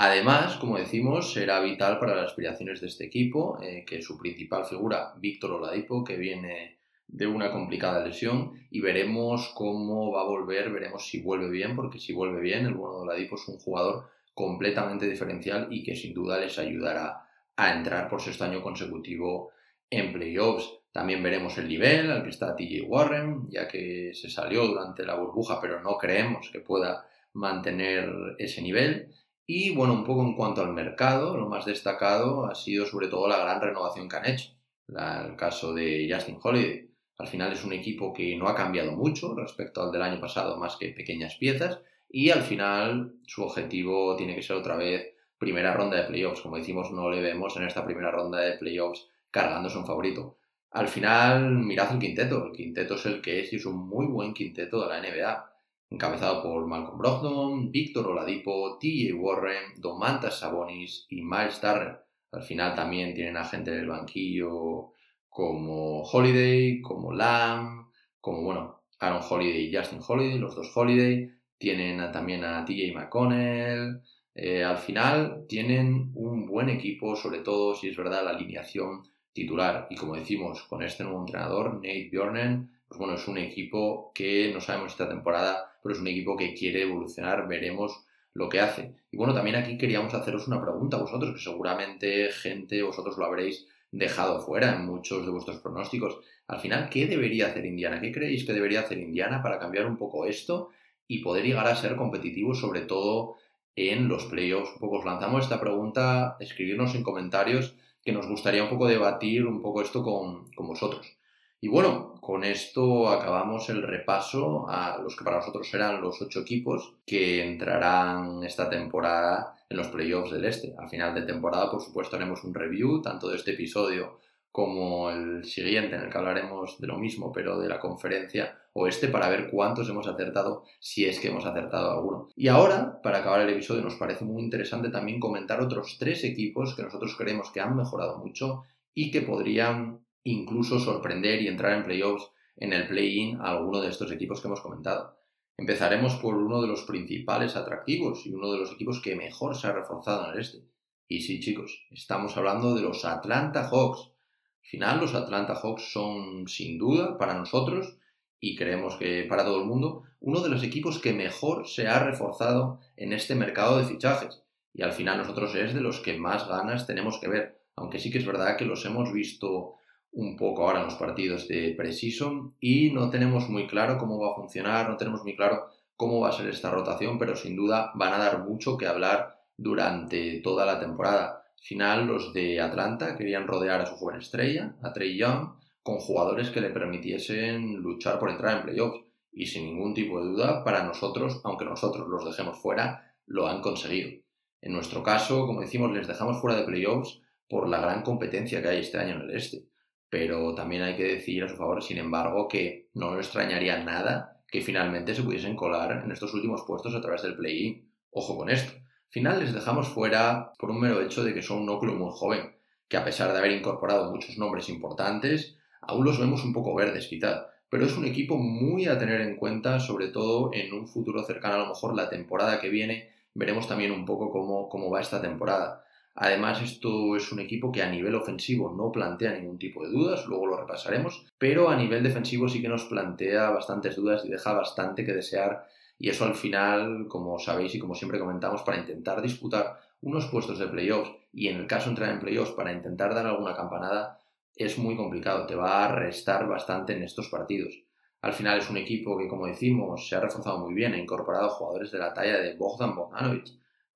Además, como decimos, será vital para las aspiraciones de este equipo, eh, que su principal figura, Víctor Oladipo, que viene de una complicada lesión, y veremos cómo va a volver, veremos si vuelve bien, porque si vuelve bien, el bueno de Oladipo es un jugador completamente diferencial y que sin duda les ayudará a entrar por sexto año consecutivo en playoffs. También veremos el nivel al que está TJ Warren, ya que se salió durante la burbuja, pero no creemos que pueda mantener ese nivel. Y bueno, un poco en cuanto al mercado, lo más destacado ha sido sobre todo la gran renovación que han hecho. el caso de Justin Holiday. Al final es un equipo que no ha cambiado mucho respecto al del año pasado, más que pequeñas piezas. Y al final su objetivo tiene que ser otra vez primera ronda de playoffs. Como decimos, no le vemos en esta primera ronda de playoffs cargándose un favorito. Al final, mirad el quinteto. El quinteto es el que es y es un muy buen quinteto de la NBA. Encabezado por Malcolm Brogdon, Víctor Oladipo, TJ Warren, Domantas Sabonis y Miles Turner. Al final también tienen a gente en el banquillo como Holiday, como Lamb, como bueno, Aaron Holiday y Justin Holiday, los dos Holiday. Tienen también a TJ McConnell. Eh, al final tienen un buen equipo, sobre todo si es verdad la alineación titular. Y como decimos, con este nuevo entrenador, Nate Bjornen, pues bueno, es un equipo que no sabemos esta temporada, pero es un equipo que quiere evolucionar, veremos lo que hace. Y bueno, también aquí queríamos haceros una pregunta a vosotros, que seguramente gente, vosotros lo habréis dejado fuera en muchos de vuestros pronósticos. Al final, ¿qué debería hacer Indiana? ¿Qué creéis que debería hacer Indiana para cambiar un poco esto y poder llegar a ser competitivos, sobre todo en los playoffs? Un poco os lanzamos esta pregunta, escribirnos en comentarios que nos gustaría un poco debatir un poco esto con, con vosotros. Y bueno, con esto acabamos el repaso a los que para nosotros serán los ocho equipos que entrarán esta temporada en los playoffs del Este. A final de temporada, por supuesto, haremos un review tanto de este episodio como el siguiente en el que hablaremos de lo mismo, pero de la conferencia oeste para ver cuántos hemos acertado, si es que hemos acertado alguno. Y ahora, para acabar el episodio, nos parece muy interesante también comentar otros tres equipos que nosotros creemos que han mejorado mucho y que podrían incluso sorprender y entrar en playoffs en el play-in a alguno de estos equipos que hemos comentado. Empezaremos por uno de los principales atractivos y uno de los equipos que mejor se ha reforzado en el este. Y sí, chicos, estamos hablando de los Atlanta Hawks. Al final, los Atlanta Hawks son, sin duda, para nosotros, y creemos que para todo el mundo, uno de los equipos que mejor se ha reforzado en este mercado de fichajes. Y al final nosotros es de los que más ganas tenemos que ver. Aunque sí que es verdad que los hemos visto un poco ahora en los partidos de Precision y no tenemos muy claro cómo va a funcionar, no tenemos muy claro cómo va a ser esta rotación, pero sin duda van a dar mucho que hablar durante toda la temporada. Al final, los de Atlanta querían rodear a su joven estrella, a Trey Young, con jugadores que le permitiesen luchar por entrar en playoffs. Y sin ningún tipo de duda, para nosotros, aunque nosotros los dejemos fuera, lo han conseguido. En nuestro caso, como decimos, les dejamos fuera de playoffs por la gran competencia que hay este año en el este pero también hay que decir a su favor, sin embargo, que no nos extrañaría nada que finalmente se pudiesen colar en estos últimos puestos a través del play-in. Ojo con esto. Al final les dejamos fuera por un mero hecho de que son un núcleo muy joven, que a pesar de haber incorporado muchos nombres importantes, aún los vemos un poco verdes quizá, pero es un equipo muy a tener en cuenta, sobre todo en un futuro cercano, a lo mejor la temporada que viene, veremos también un poco cómo, cómo va esta temporada. Además, esto es un equipo que a nivel ofensivo no plantea ningún tipo de dudas, luego lo repasaremos, pero a nivel defensivo sí que nos plantea bastantes dudas y deja bastante que desear. Y eso al final, como sabéis y como siempre comentamos, para intentar disputar unos puestos de playoffs y en el caso de entrar en playoffs para intentar dar alguna campanada, es muy complicado, te va a restar bastante en estos partidos. Al final es un equipo que, como decimos, se ha reforzado muy bien, ha incorporado jugadores de la talla de Bogdan Bogdanovic,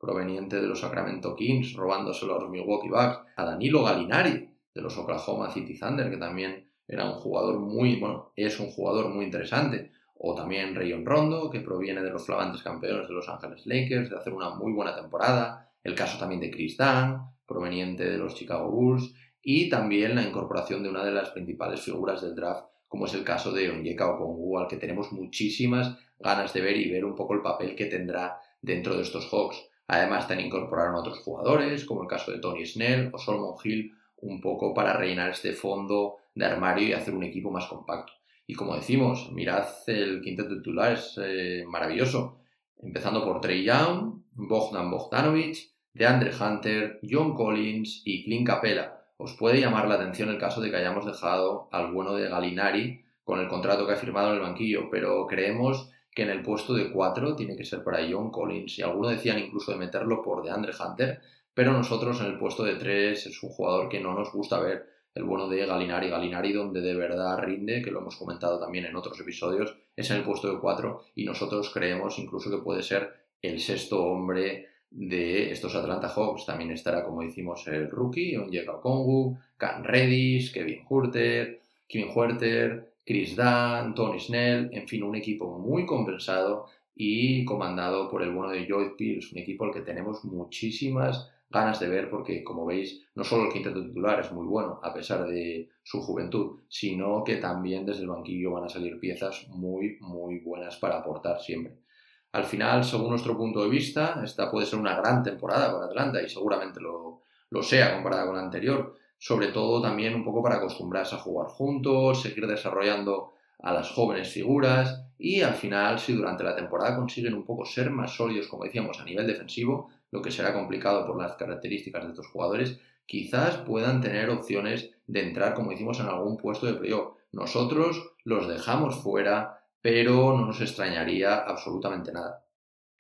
proveniente de los Sacramento Kings, robándoselo a los Milwaukee Bucks, a Danilo Gallinari, de los Oklahoma City Thunder, que también era un jugador muy, bueno, es un jugador muy interesante, o también Rayon Rondo, que proviene de los flamantes campeones de Los Ángeles Lakers, de hacer una muy buena temporada, el caso también de Chris Dunn, proveniente de los Chicago Bulls, y también la incorporación de una de las principales figuras del draft, como es el caso de Onyeka Okongwu, al que tenemos muchísimas ganas de ver y ver un poco el papel que tendrá dentro de estos Hawks. Además, también incorporaron otros jugadores, como el caso de Tony Snell o Solomon Hill, un poco para rellenar este fondo de armario y hacer un equipo más compacto. Y como decimos, mirad el quinteto titular, es eh, maravilloso. Empezando por Trey Young, Bogdan Bogdanovic, DeAndre Hunter, John Collins y Clint Capella. Os puede llamar la atención el caso de que hayamos dejado al bueno de Galinari con el contrato que ha firmado en el banquillo, pero creemos que en el puesto de 4 tiene que ser para John Collins. Y algunos decían incluso de meterlo por DeAndre Hunter, pero nosotros en el puesto de 3 es un jugador que no nos gusta ver el bueno de Galinari. Galinari donde de verdad rinde, que lo hemos comentado también en otros episodios, es en el puesto de 4 y nosotros creemos incluso que puede ser el sexto hombre de estos Atlanta Hawks. También estará, como decimos, el rookie, Onyeka Okongwu, Cam Reddish, Kevin Hurter, Kevin Huerter, Chris Dunn, Tony Snell, en fin, un equipo muy compensado y comandado por el bueno de Lloyd Pierce, un equipo al que tenemos muchísimas ganas de ver porque, como veis, no solo el quinteto titular es muy bueno a pesar de su juventud, sino que también desde el banquillo van a salir piezas muy, muy buenas para aportar siempre. Al final, según nuestro punto de vista, esta puede ser una gran temporada con Atlanta y seguramente lo, lo sea comparada con la anterior. Sobre todo también un poco para acostumbrarse a jugar juntos, seguir desarrollando a las jóvenes figuras y al final, si durante la temporada consiguen un poco ser más sólidos, como decíamos, a nivel defensivo, lo que será complicado por las características de estos jugadores, quizás puedan tener opciones de entrar, como hicimos, en algún puesto de playoff. Nosotros los dejamos fuera, pero no nos extrañaría absolutamente nada.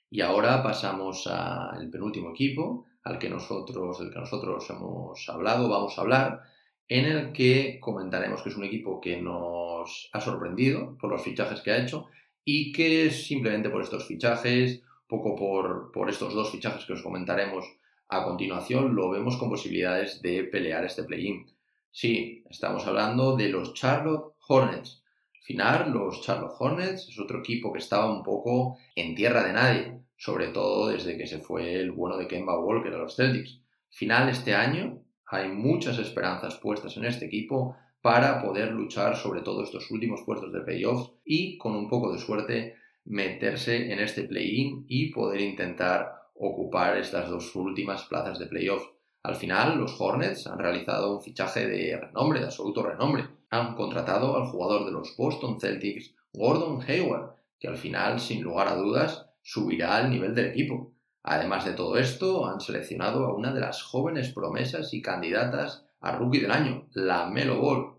Y ahora pasamos al penúltimo equipo, al que nosotros, del que nosotros hemos hablado, vamos a hablar, en el que comentaremos que es un equipo que nos ha sorprendido por los fichajes que ha hecho y que simplemente por estos fichajes, poco por, por estos dos fichajes que os comentaremos a continuación, lo vemos con posibilidades de pelear este play-in. Sí, estamos hablando de los Charlotte Hornets. Al final, los Charlotte Hornets es otro equipo que estaba un poco en tierra de nadie, sobre todo desde que se fue el bueno de Kemba Walker a los Celtics. Al final, este año hay muchas esperanzas puestas en este equipo para poder luchar sobre todo estos últimos puestos de playoffs y con un poco de suerte meterse en este play-in y poder intentar ocupar estas dos últimas plazas de playoffs. Al final, los Hornets han realizado un fichaje de renombre, de absoluto renombre. Han contratado al jugador de los Boston Celtics, Gordon Hayward, que al final, sin lugar a dudas, subirá al nivel del equipo. Además de todo esto, han seleccionado a una de las jóvenes promesas y candidatas a Rookie del Año, la Melo Ball.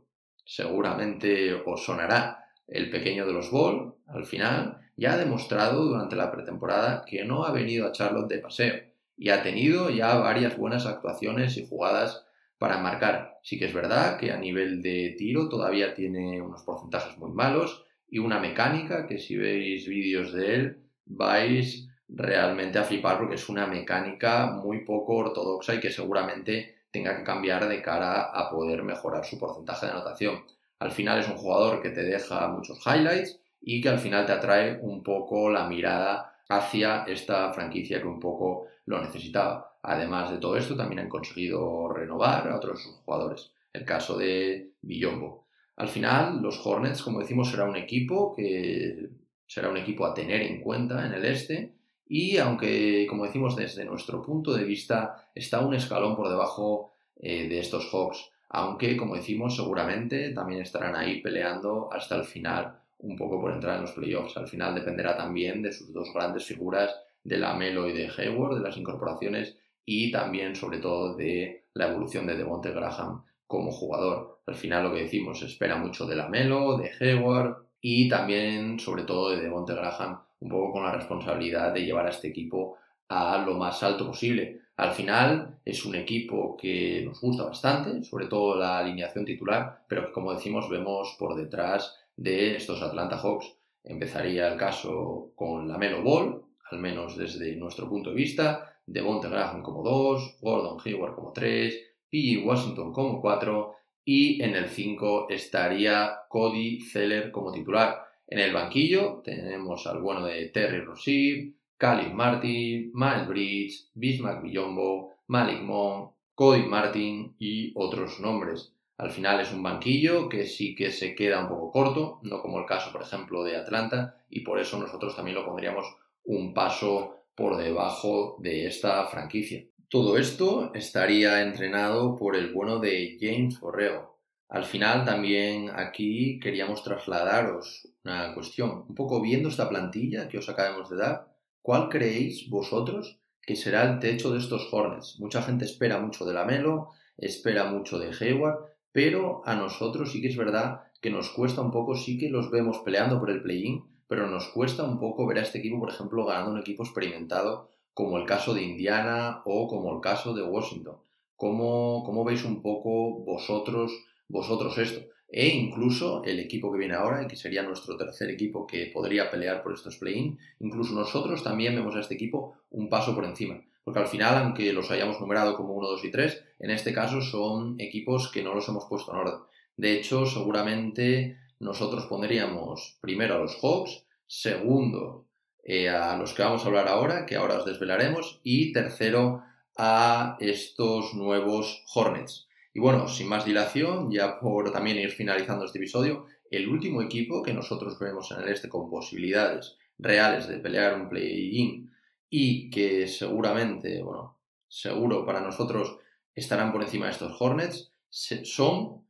Seguramente os sonará el pequeño de los Ball, al final, ya ha demostrado durante la pretemporada que no ha venido a Charlotte de paseo y ha tenido ya varias buenas actuaciones y jugadas para marcar. Sí que es verdad que a nivel de tiro todavía tiene unos porcentajes muy malos y una mecánica que si veis vídeos de él vais realmente a flipar porque es una mecánica muy poco ortodoxa y que seguramente tenga que cambiar de cara a poder mejorar su porcentaje de anotación. Al final es un jugador que te deja muchos highlights y que al final te atrae un poco la mirada hacia esta franquicia que un poco lo necesitaba. Además de todo esto, también han conseguido renovar a otros jugadores. El caso de Villombo. Al final, los Hornets, como decimos, será un equipo que será un equipo a tener en cuenta en el este. Y aunque, como decimos, desde nuestro punto de vista está un escalón por debajo eh, de estos Hawks, aunque, como decimos, seguramente también estarán ahí peleando hasta el final un poco por entrar en los playoffs. Al final dependerá también de sus dos grandes figuras, de la Melo y de Hayward, de las incorporaciones y también, sobre todo, de la evolución de Devonte Graham como jugador. Al final, lo que decimos, se espera mucho de la Melo, de Hayward y también, sobre todo, de Devonte Graham, un poco con la responsabilidad de llevar a este equipo a lo más alto posible. Al final es un equipo que nos gusta bastante, sobre todo la alineación titular, pero que como decimos vemos por detrás de estos Atlanta Hawks. Empezaría el caso con la Melo Ball, al menos desde nuestro punto de vista, Devonte Graham como 2, Gordon Hayward como 3, P. Washington como 4 y en el 5 estaría Cody Zeller como titular. En el banquillo tenemos al bueno de Terry Rozier, Caleb Martin, Miles Bridge, Bismack Villombo, Malik Monk, Cody Martin y otros nombres. Al final es un banquillo que sí que se queda un poco corto, no como el caso, por ejemplo, de Atlanta, y por eso nosotros también lo pondríamos un paso por debajo de esta franquicia. Todo esto estaría entrenado por el bueno de James Borreo. Al final también aquí queríamos trasladaros una cuestión. Un poco viendo esta plantilla que os acabamos de dar, ¿cuál creéis vosotros que será el techo de estos Hornets? Mucha gente espera mucho de la Melo, espera mucho de Hayward, pero a nosotros sí que es verdad que nos cuesta un poco, sí que los vemos peleando por el play-in, pero nos cuesta un poco ver a este equipo, por ejemplo, ganando un equipo experimentado como el caso de Indiana o como el caso de Washington. ¿Cómo, cómo veis un poco vosotros, vosotros esto? E incluso el equipo que viene ahora, que sería nuestro tercer equipo que podría pelear por estos play-in, incluso nosotros también vemos a este equipo un paso por encima porque al final, aunque los hayamos numerado como 1, 2 y 3, en este caso son equipos que no los hemos puesto en orden. De hecho, seguramente nosotros pondríamos primero a los Hawks, segundo eh, a los que vamos a hablar ahora, que ahora os desvelaremos, y tercero a estos nuevos Hornets. Y bueno, sin más dilación, ya por también ir finalizando este episodio, el último equipo que nosotros vemos en el este con posibilidades reales de pelear un play-in y que seguramente, bueno, seguro para nosotros estarán por encima de estos Hornets, son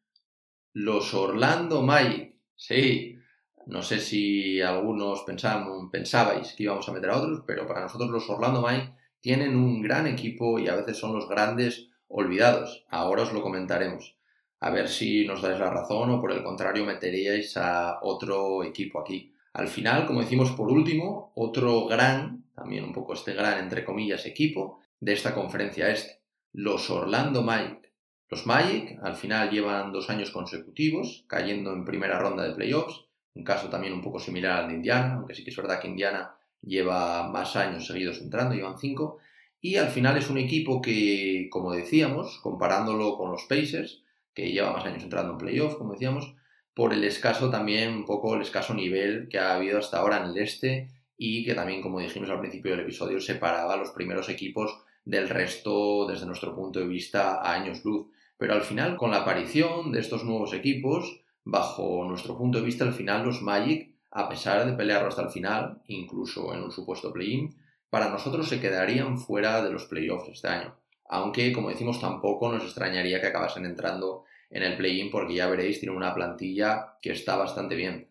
los Orlando Magic. Sí, no sé si algunos pensabais que íbamos a meter a otros, pero para nosotros los Orlando Magic tienen un gran equipo y a veces son los grandes olvidados. Ahora os lo comentaremos. A ver si nos dais la razón o por el contrario meteríais a otro equipo aquí. Al final, como decimos por último, otro gran, también un poco este gran entre comillas equipo de esta conferencia este, los Orlando Magic. Los Magic al final llevan dos años consecutivos cayendo en primera ronda de playoffs, un caso también un poco similar al de Indiana, aunque sí que es verdad que Indiana lleva más años seguidos entrando, llevan cinco, y al final es un equipo que, como decíamos, comparándolo con los Pacers, que lleva más años entrando en playoffs, como decíamos, por el escaso también, un poco el escaso nivel que ha habido hasta ahora en el este y que también, como dijimos al principio del episodio, separaba a los primeros equipos del resto desde nuestro punto de vista a años luz. Pero al final, con la aparición de estos nuevos equipos, bajo nuestro punto de vista, al final los Magic, a pesar de pelearlo hasta el final, incluso en un supuesto play-in, para nosotros se quedarían fuera de los playoffs este año. Aunque, como decimos, tampoco nos extrañaría que acabasen entrando en el play-in porque ya veréis, tiene una plantilla que está bastante bien.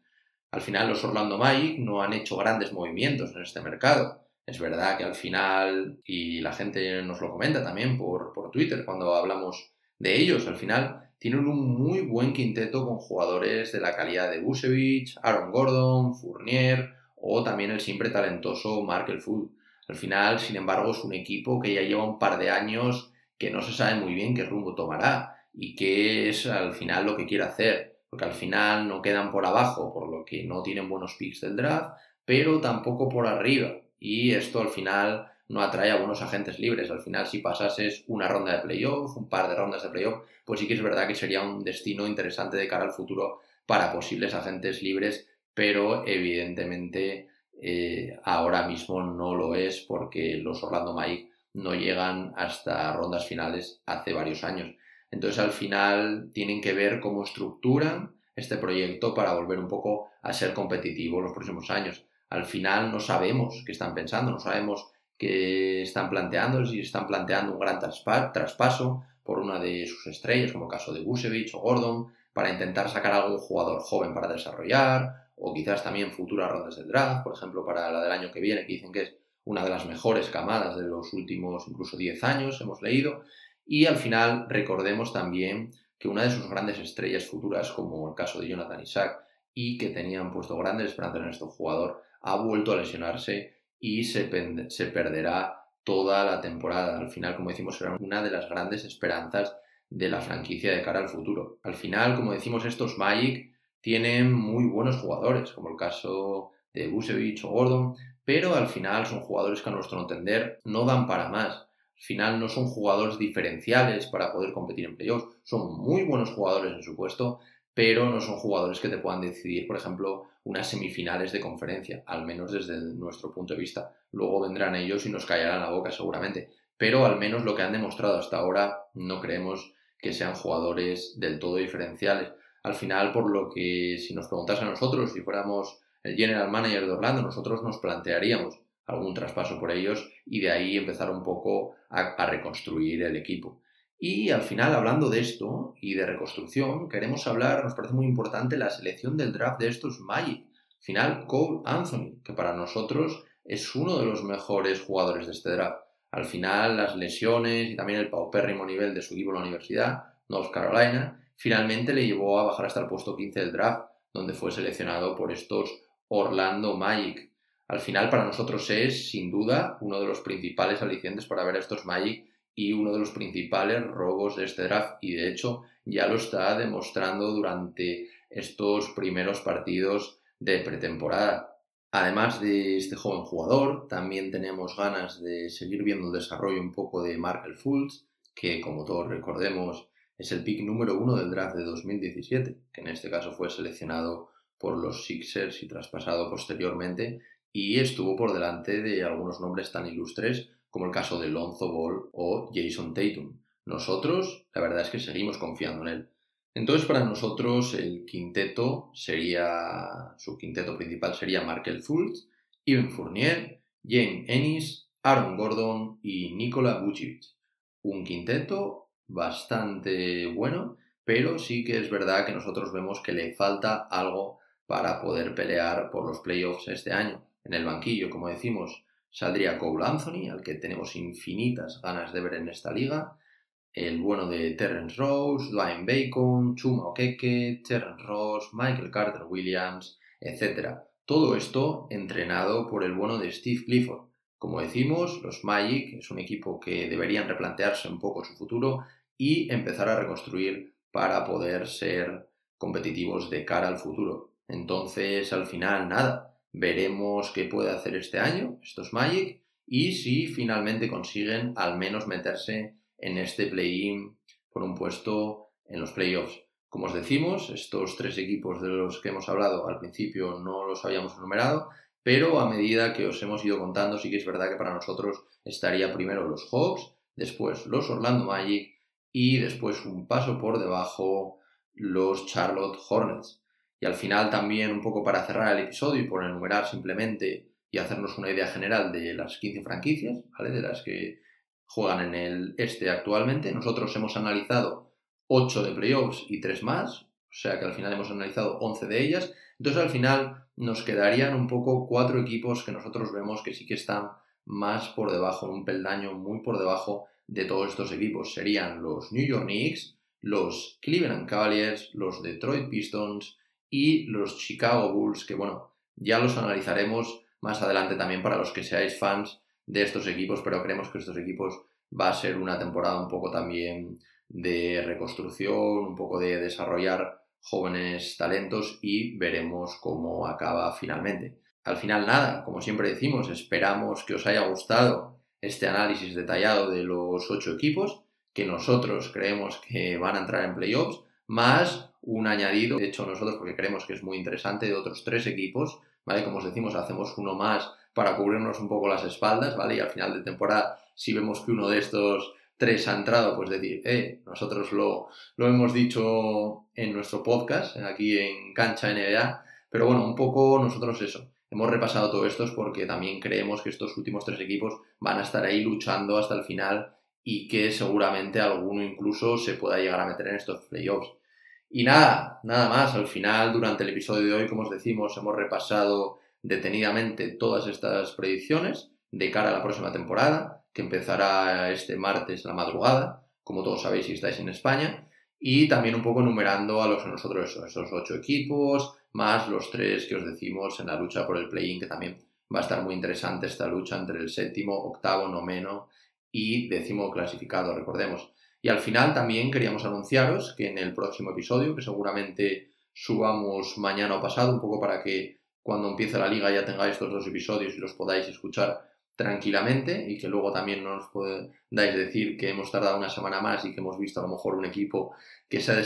Al final los Orlando Magic no han hecho grandes movimientos en este mercado. Es verdad que al final, y la gente nos lo comenta también por, por Twitter cuando hablamos de ellos, al final tienen un muy buen quinteto con jugadores de la calidad de Busevich, Aaron Gordon, Fournier o también el siempre talentoso Mark Elful. Al final, sin embargo, es un equipo que ya lleva un par de años que no se sabe muy bien qué rumbo tomará y qué es al final lo que quiere hacer, porque al final no quedan por abajo, por lo que no tienen buenos picks del draft, pero tampoco por arriba. Y esto al final no atrae a buenos agentes libres. Al final, si pasases una ronda de playoff, un par de rondas de playoff, pues sí que es verdad que sería un destino interesante de cara al futuro para posibles agentes libres, pero evidentemente eh, ahora mismo no lo es porque los Orlando Magic no llegan hasta rondas finales hace varios años. Entonces al final tienen que ver cómo estructuran este proyecto para volver un poco a ser competitivo los próximos años. Al final no sabemos qué están pensando, no sabemos qué están planteando, si están planteando un gran traspaso por una de sus estrellas, como el caso de Busevich o Gordon, para intentar sacar algún jugador joven para desarrollar, o quizás también futuras rondas del draft, por ejemplo, para la del año que viene, que dicen que es una de las mejores camadas de los últimos incluso 10 años, hemos leído, y al final recordemos también que una de sus grandes estrellas futuras, como el caso de Jonathan Isaac, y que tenían puesto grandes esperanzas en este jugador, ha vuelto a lesionarse y se, se perderá toda la temporada. Al final, como decimos, será una de las grandes esperanzas de la franquicia de cara al futuro. Al final, como decimos, estos Magic tienen muy buenos jugadores, como el caso de Busevich o Gordon, pero al final son jugadores que a nuestro entender no dan para más final no son jugadores diferenciales para poder competir en playoffs. Son muy buenos jugadores en su puesto, pero no son jugadores que te puedan decidir, por ejemplo, unas semifinales de conferencia, al menos desde nuestro punto de vista. Luego vendrán ellos y nos callarán la boca seguramente, pero al menos lo que han demostrado hasta ahora no creemos que sean jugadores del todo diferenciales. Al final, por lo que si nos preguntas a nosotros, si fuéramos el general manager de Orlando, nosotros nos plantearíamos algún traspaso por ellos y de ahí empezar un poco a, reconstruir el equipo. Y al final, hablando de esto y de reconstrucción, queremos hablar, nos parece muy importante la selección del draft de estos Magic. Al final, Cole Anthony, que para nosotros es uno de los mejores jugadores de este draft. Al final, las lesiones y también el paupérrimo nivel de su equipo en la universidad, North Carolina, finalmente le llevó a bajar hasta el puesto 15 del draft, donde fue seleccionado por estos Orlando Magic, al final para nosotros es, sin duda, uno de los principales alicientes para ver a estos Magic y uno de los principales robos de este draft y de hecho ya lo está demostrando durante estos primeros partidos de pretemporada. Además de este joven jugador, también tenemos ganas de seguir viendo el desarrollo un poco de Markel Fultz, que como todos recordemos es el pick número uno del draft de 2017, que en este caso fue seleccionado por los Sixers y traspasado posteriormente y estuvo por delante de algunos nombres tan ilustres como el caso de Lonzo Ball o Jason Tatum. Nosotros, la verdad es que seguimos confiando en él. Entonces, para nosotros, el quinteto sería, su quinteto principal sería Markel Fultz Ivan Fournier, James Ennis, Aaron Gordon y Nikola Vucevic. Un quinteto bastante bueno, pero sí que es verdad que nosotros vemos que le falta algo para poder pelear por los playoffs este año. En el banquillo, como decimos, saldría Cole Anthony, al que tenemos infinitas ganas de ver en esta liga. El bueno de Terrence Rose, Dwayne Bacon, Chuma Okeke, Terrence Ross, Michael Carter Williams, etc. Todo esto entrenado por el bueno de Steve Clifford. Como decimos, los Magic es un equipo que deberían replantearse un poco su futuro y empezar a reconstruir para poder ser competitivos de cara al futuro. Entonces, al final, nada, veremos qué puede hacer este año estos Magic y si finalmente consiguen al menos meterse en este play-in por un puesto en los playoffs. Como os decimos, estos tres equipos de los que hemos hablado al principio no los habíamos enumerado, pero a medida que os hemos ido contando, sí que es verdad que para nosotros estaría primero los Hawks, después los Orlando Magic y después un paso por debajo los Charlotte Hornets. Y al final también un poco para cerrar el episodio y por enumerar simplemente y hacernos una idea general de las 15 franquicias, ¿vale? De las que juegan en el este actualmente. Nosotros hemos analizado 8 de playoffs y 3 más, o sea que al final hemos analizado 11 de ellas. Entonces al final nos quedarían un poco cuatro equipos que nosotros vemos que sí que están más por debajo, un peldaño muy por debajo de todos estos equipos. Serían los New York Knicks, los Cleveland Cavaliers, los Detroit Pistons y los Chicago Bulls, que bueno, ya los analizaremos más adelante también para los que seáis fans de estos equipos, pero creemos que estos equipos va a ser una temporada un poco también de reconstrucción, un poco de desarrollar jóvenes talentos y veremos cómo acaba finalmente. Al final nada, como siempre decimos, esperamos que os haya gustado este análisis detallado de los ocho equipos que nosotros creemos que van a entrar en playoffs, más un añadido, de hecho nosotros porque creemos que es muy interesante, de otros tres equipos, ¿vale? Como os decimos, hacemos uno más para cubrirnos un poco las espaldas, ¿vale? Y al final de temporada, si vemos que uno de estos tres ha entrado, pues decir, eh, nosotros lo, lo hemos dicho en nuestro podcast, aquí en Cancha NBA, pero bueno, un poco nosotros eso. Hemos repasado todo esto porque también creemos que estos últimos tres equipos van a estar ahí luchando hasta el final y que seguramente alguno incluso se pueda llegar a meter en estos playoffs. Y nada, nada más. Al final, durante el episodio de hoy, como os decimos, hemos repasado detenidamente todas estas predicciones de cara a la próxima temporada que empezará este martes la madrugada, como todos sabéis si estáis en España, y también un poco enumerando a los nosotros esos ocho equipos, más los tres que os decimos en la lucha por el play-in, que también va a estar muy interesante esta lucha entre el séptimo, octavo, noveno y décimo clasificado, recordemos. Y al final también queríamos anunciaros que en el próximo episodio, que seguramente subamos mañana o pasado, un poco para que cuando empiece la liga ya tengáis estos dos episodios y los podáis escuchar tranquilamente y que luego también nos podáis decir que hemos tardado una semana más y que hemos visto a lo mejor un equipo que se ha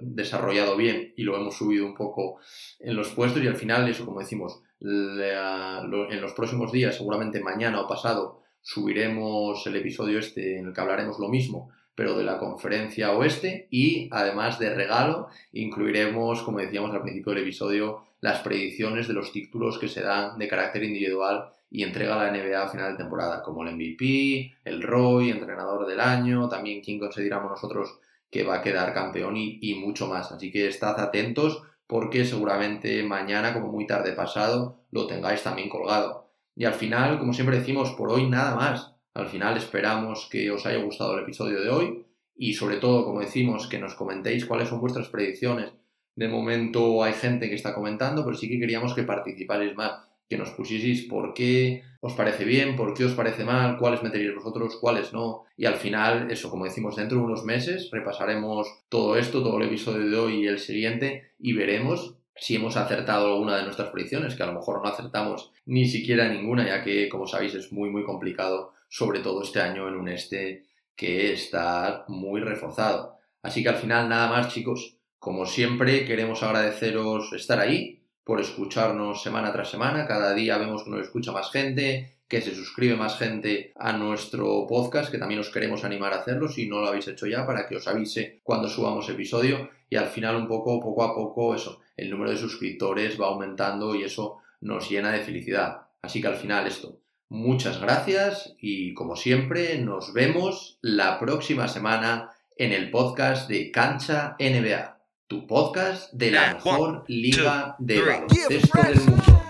desarrollado, bien y lo hemos subido un poco en los puestos y al final eso como decimos en los próximos días seguramente mañana o pasado subiremos el episodio este en el que hablaremos lo mismo pero de la conferencia oeste y además de regalo incluiremos como decíamos al principio del episodio las predicciones de los títulos que se dan de carácter individual y entrega la NBA a final de temporada, como el MVP, el Roy, entrenador del año, también quién consideramos nosotros que va a quedar campeón y, mucho más. Así que estad atentos porque seguramente mañana, como muy tarde pasado, lo tengáis también colgado. Y al final, como siempre decimos, por hoy nada más. Al final esperamos que os haya gustado el episodio de hoy y sobre todo, como decimos, que nos comentéis cuáles son vuestras predicciones. De momento hay gente que está comentando, pero sí que queríamos que participáis más que nos pusieseis por qué os parece bien, por qué os parece mal, cuáles meteríais vosotros, cuáles no. Y al final, eso, como decimos, dentro de unos meses repasaremos todo esto, todo el episodio de hoy y el siguiente, y veremos si hemos acertado alguna de nuestras predicciones, que a lo mejor no acertamos ni siquiera ninguna, ya que, como sabéis, es muy, muy complicado, sobre todo este año en un este que está muy reforzado. Así que al final, nada más, chicos. Como siempre, queremos agradeceros estar ahí, por escucharnos semana tras semana. Cada día vemos que nos escucha más gente, que se suscribe más gente a nuestro podcast, que también os queremos animar a hacerlo si no lo habéis hecho ya, para que os avise cuando subamos episodio. Y al final, un poco, poco a poco, eso, el número de suscriptores va aumentando y eso nos llena de felicidad. Así que al final esto. Muchas gracias y como siempre nos vemos la próxima semana en el podcast de Cancha NBA, tu podcast de la mejor liga de baloncesto del mundo.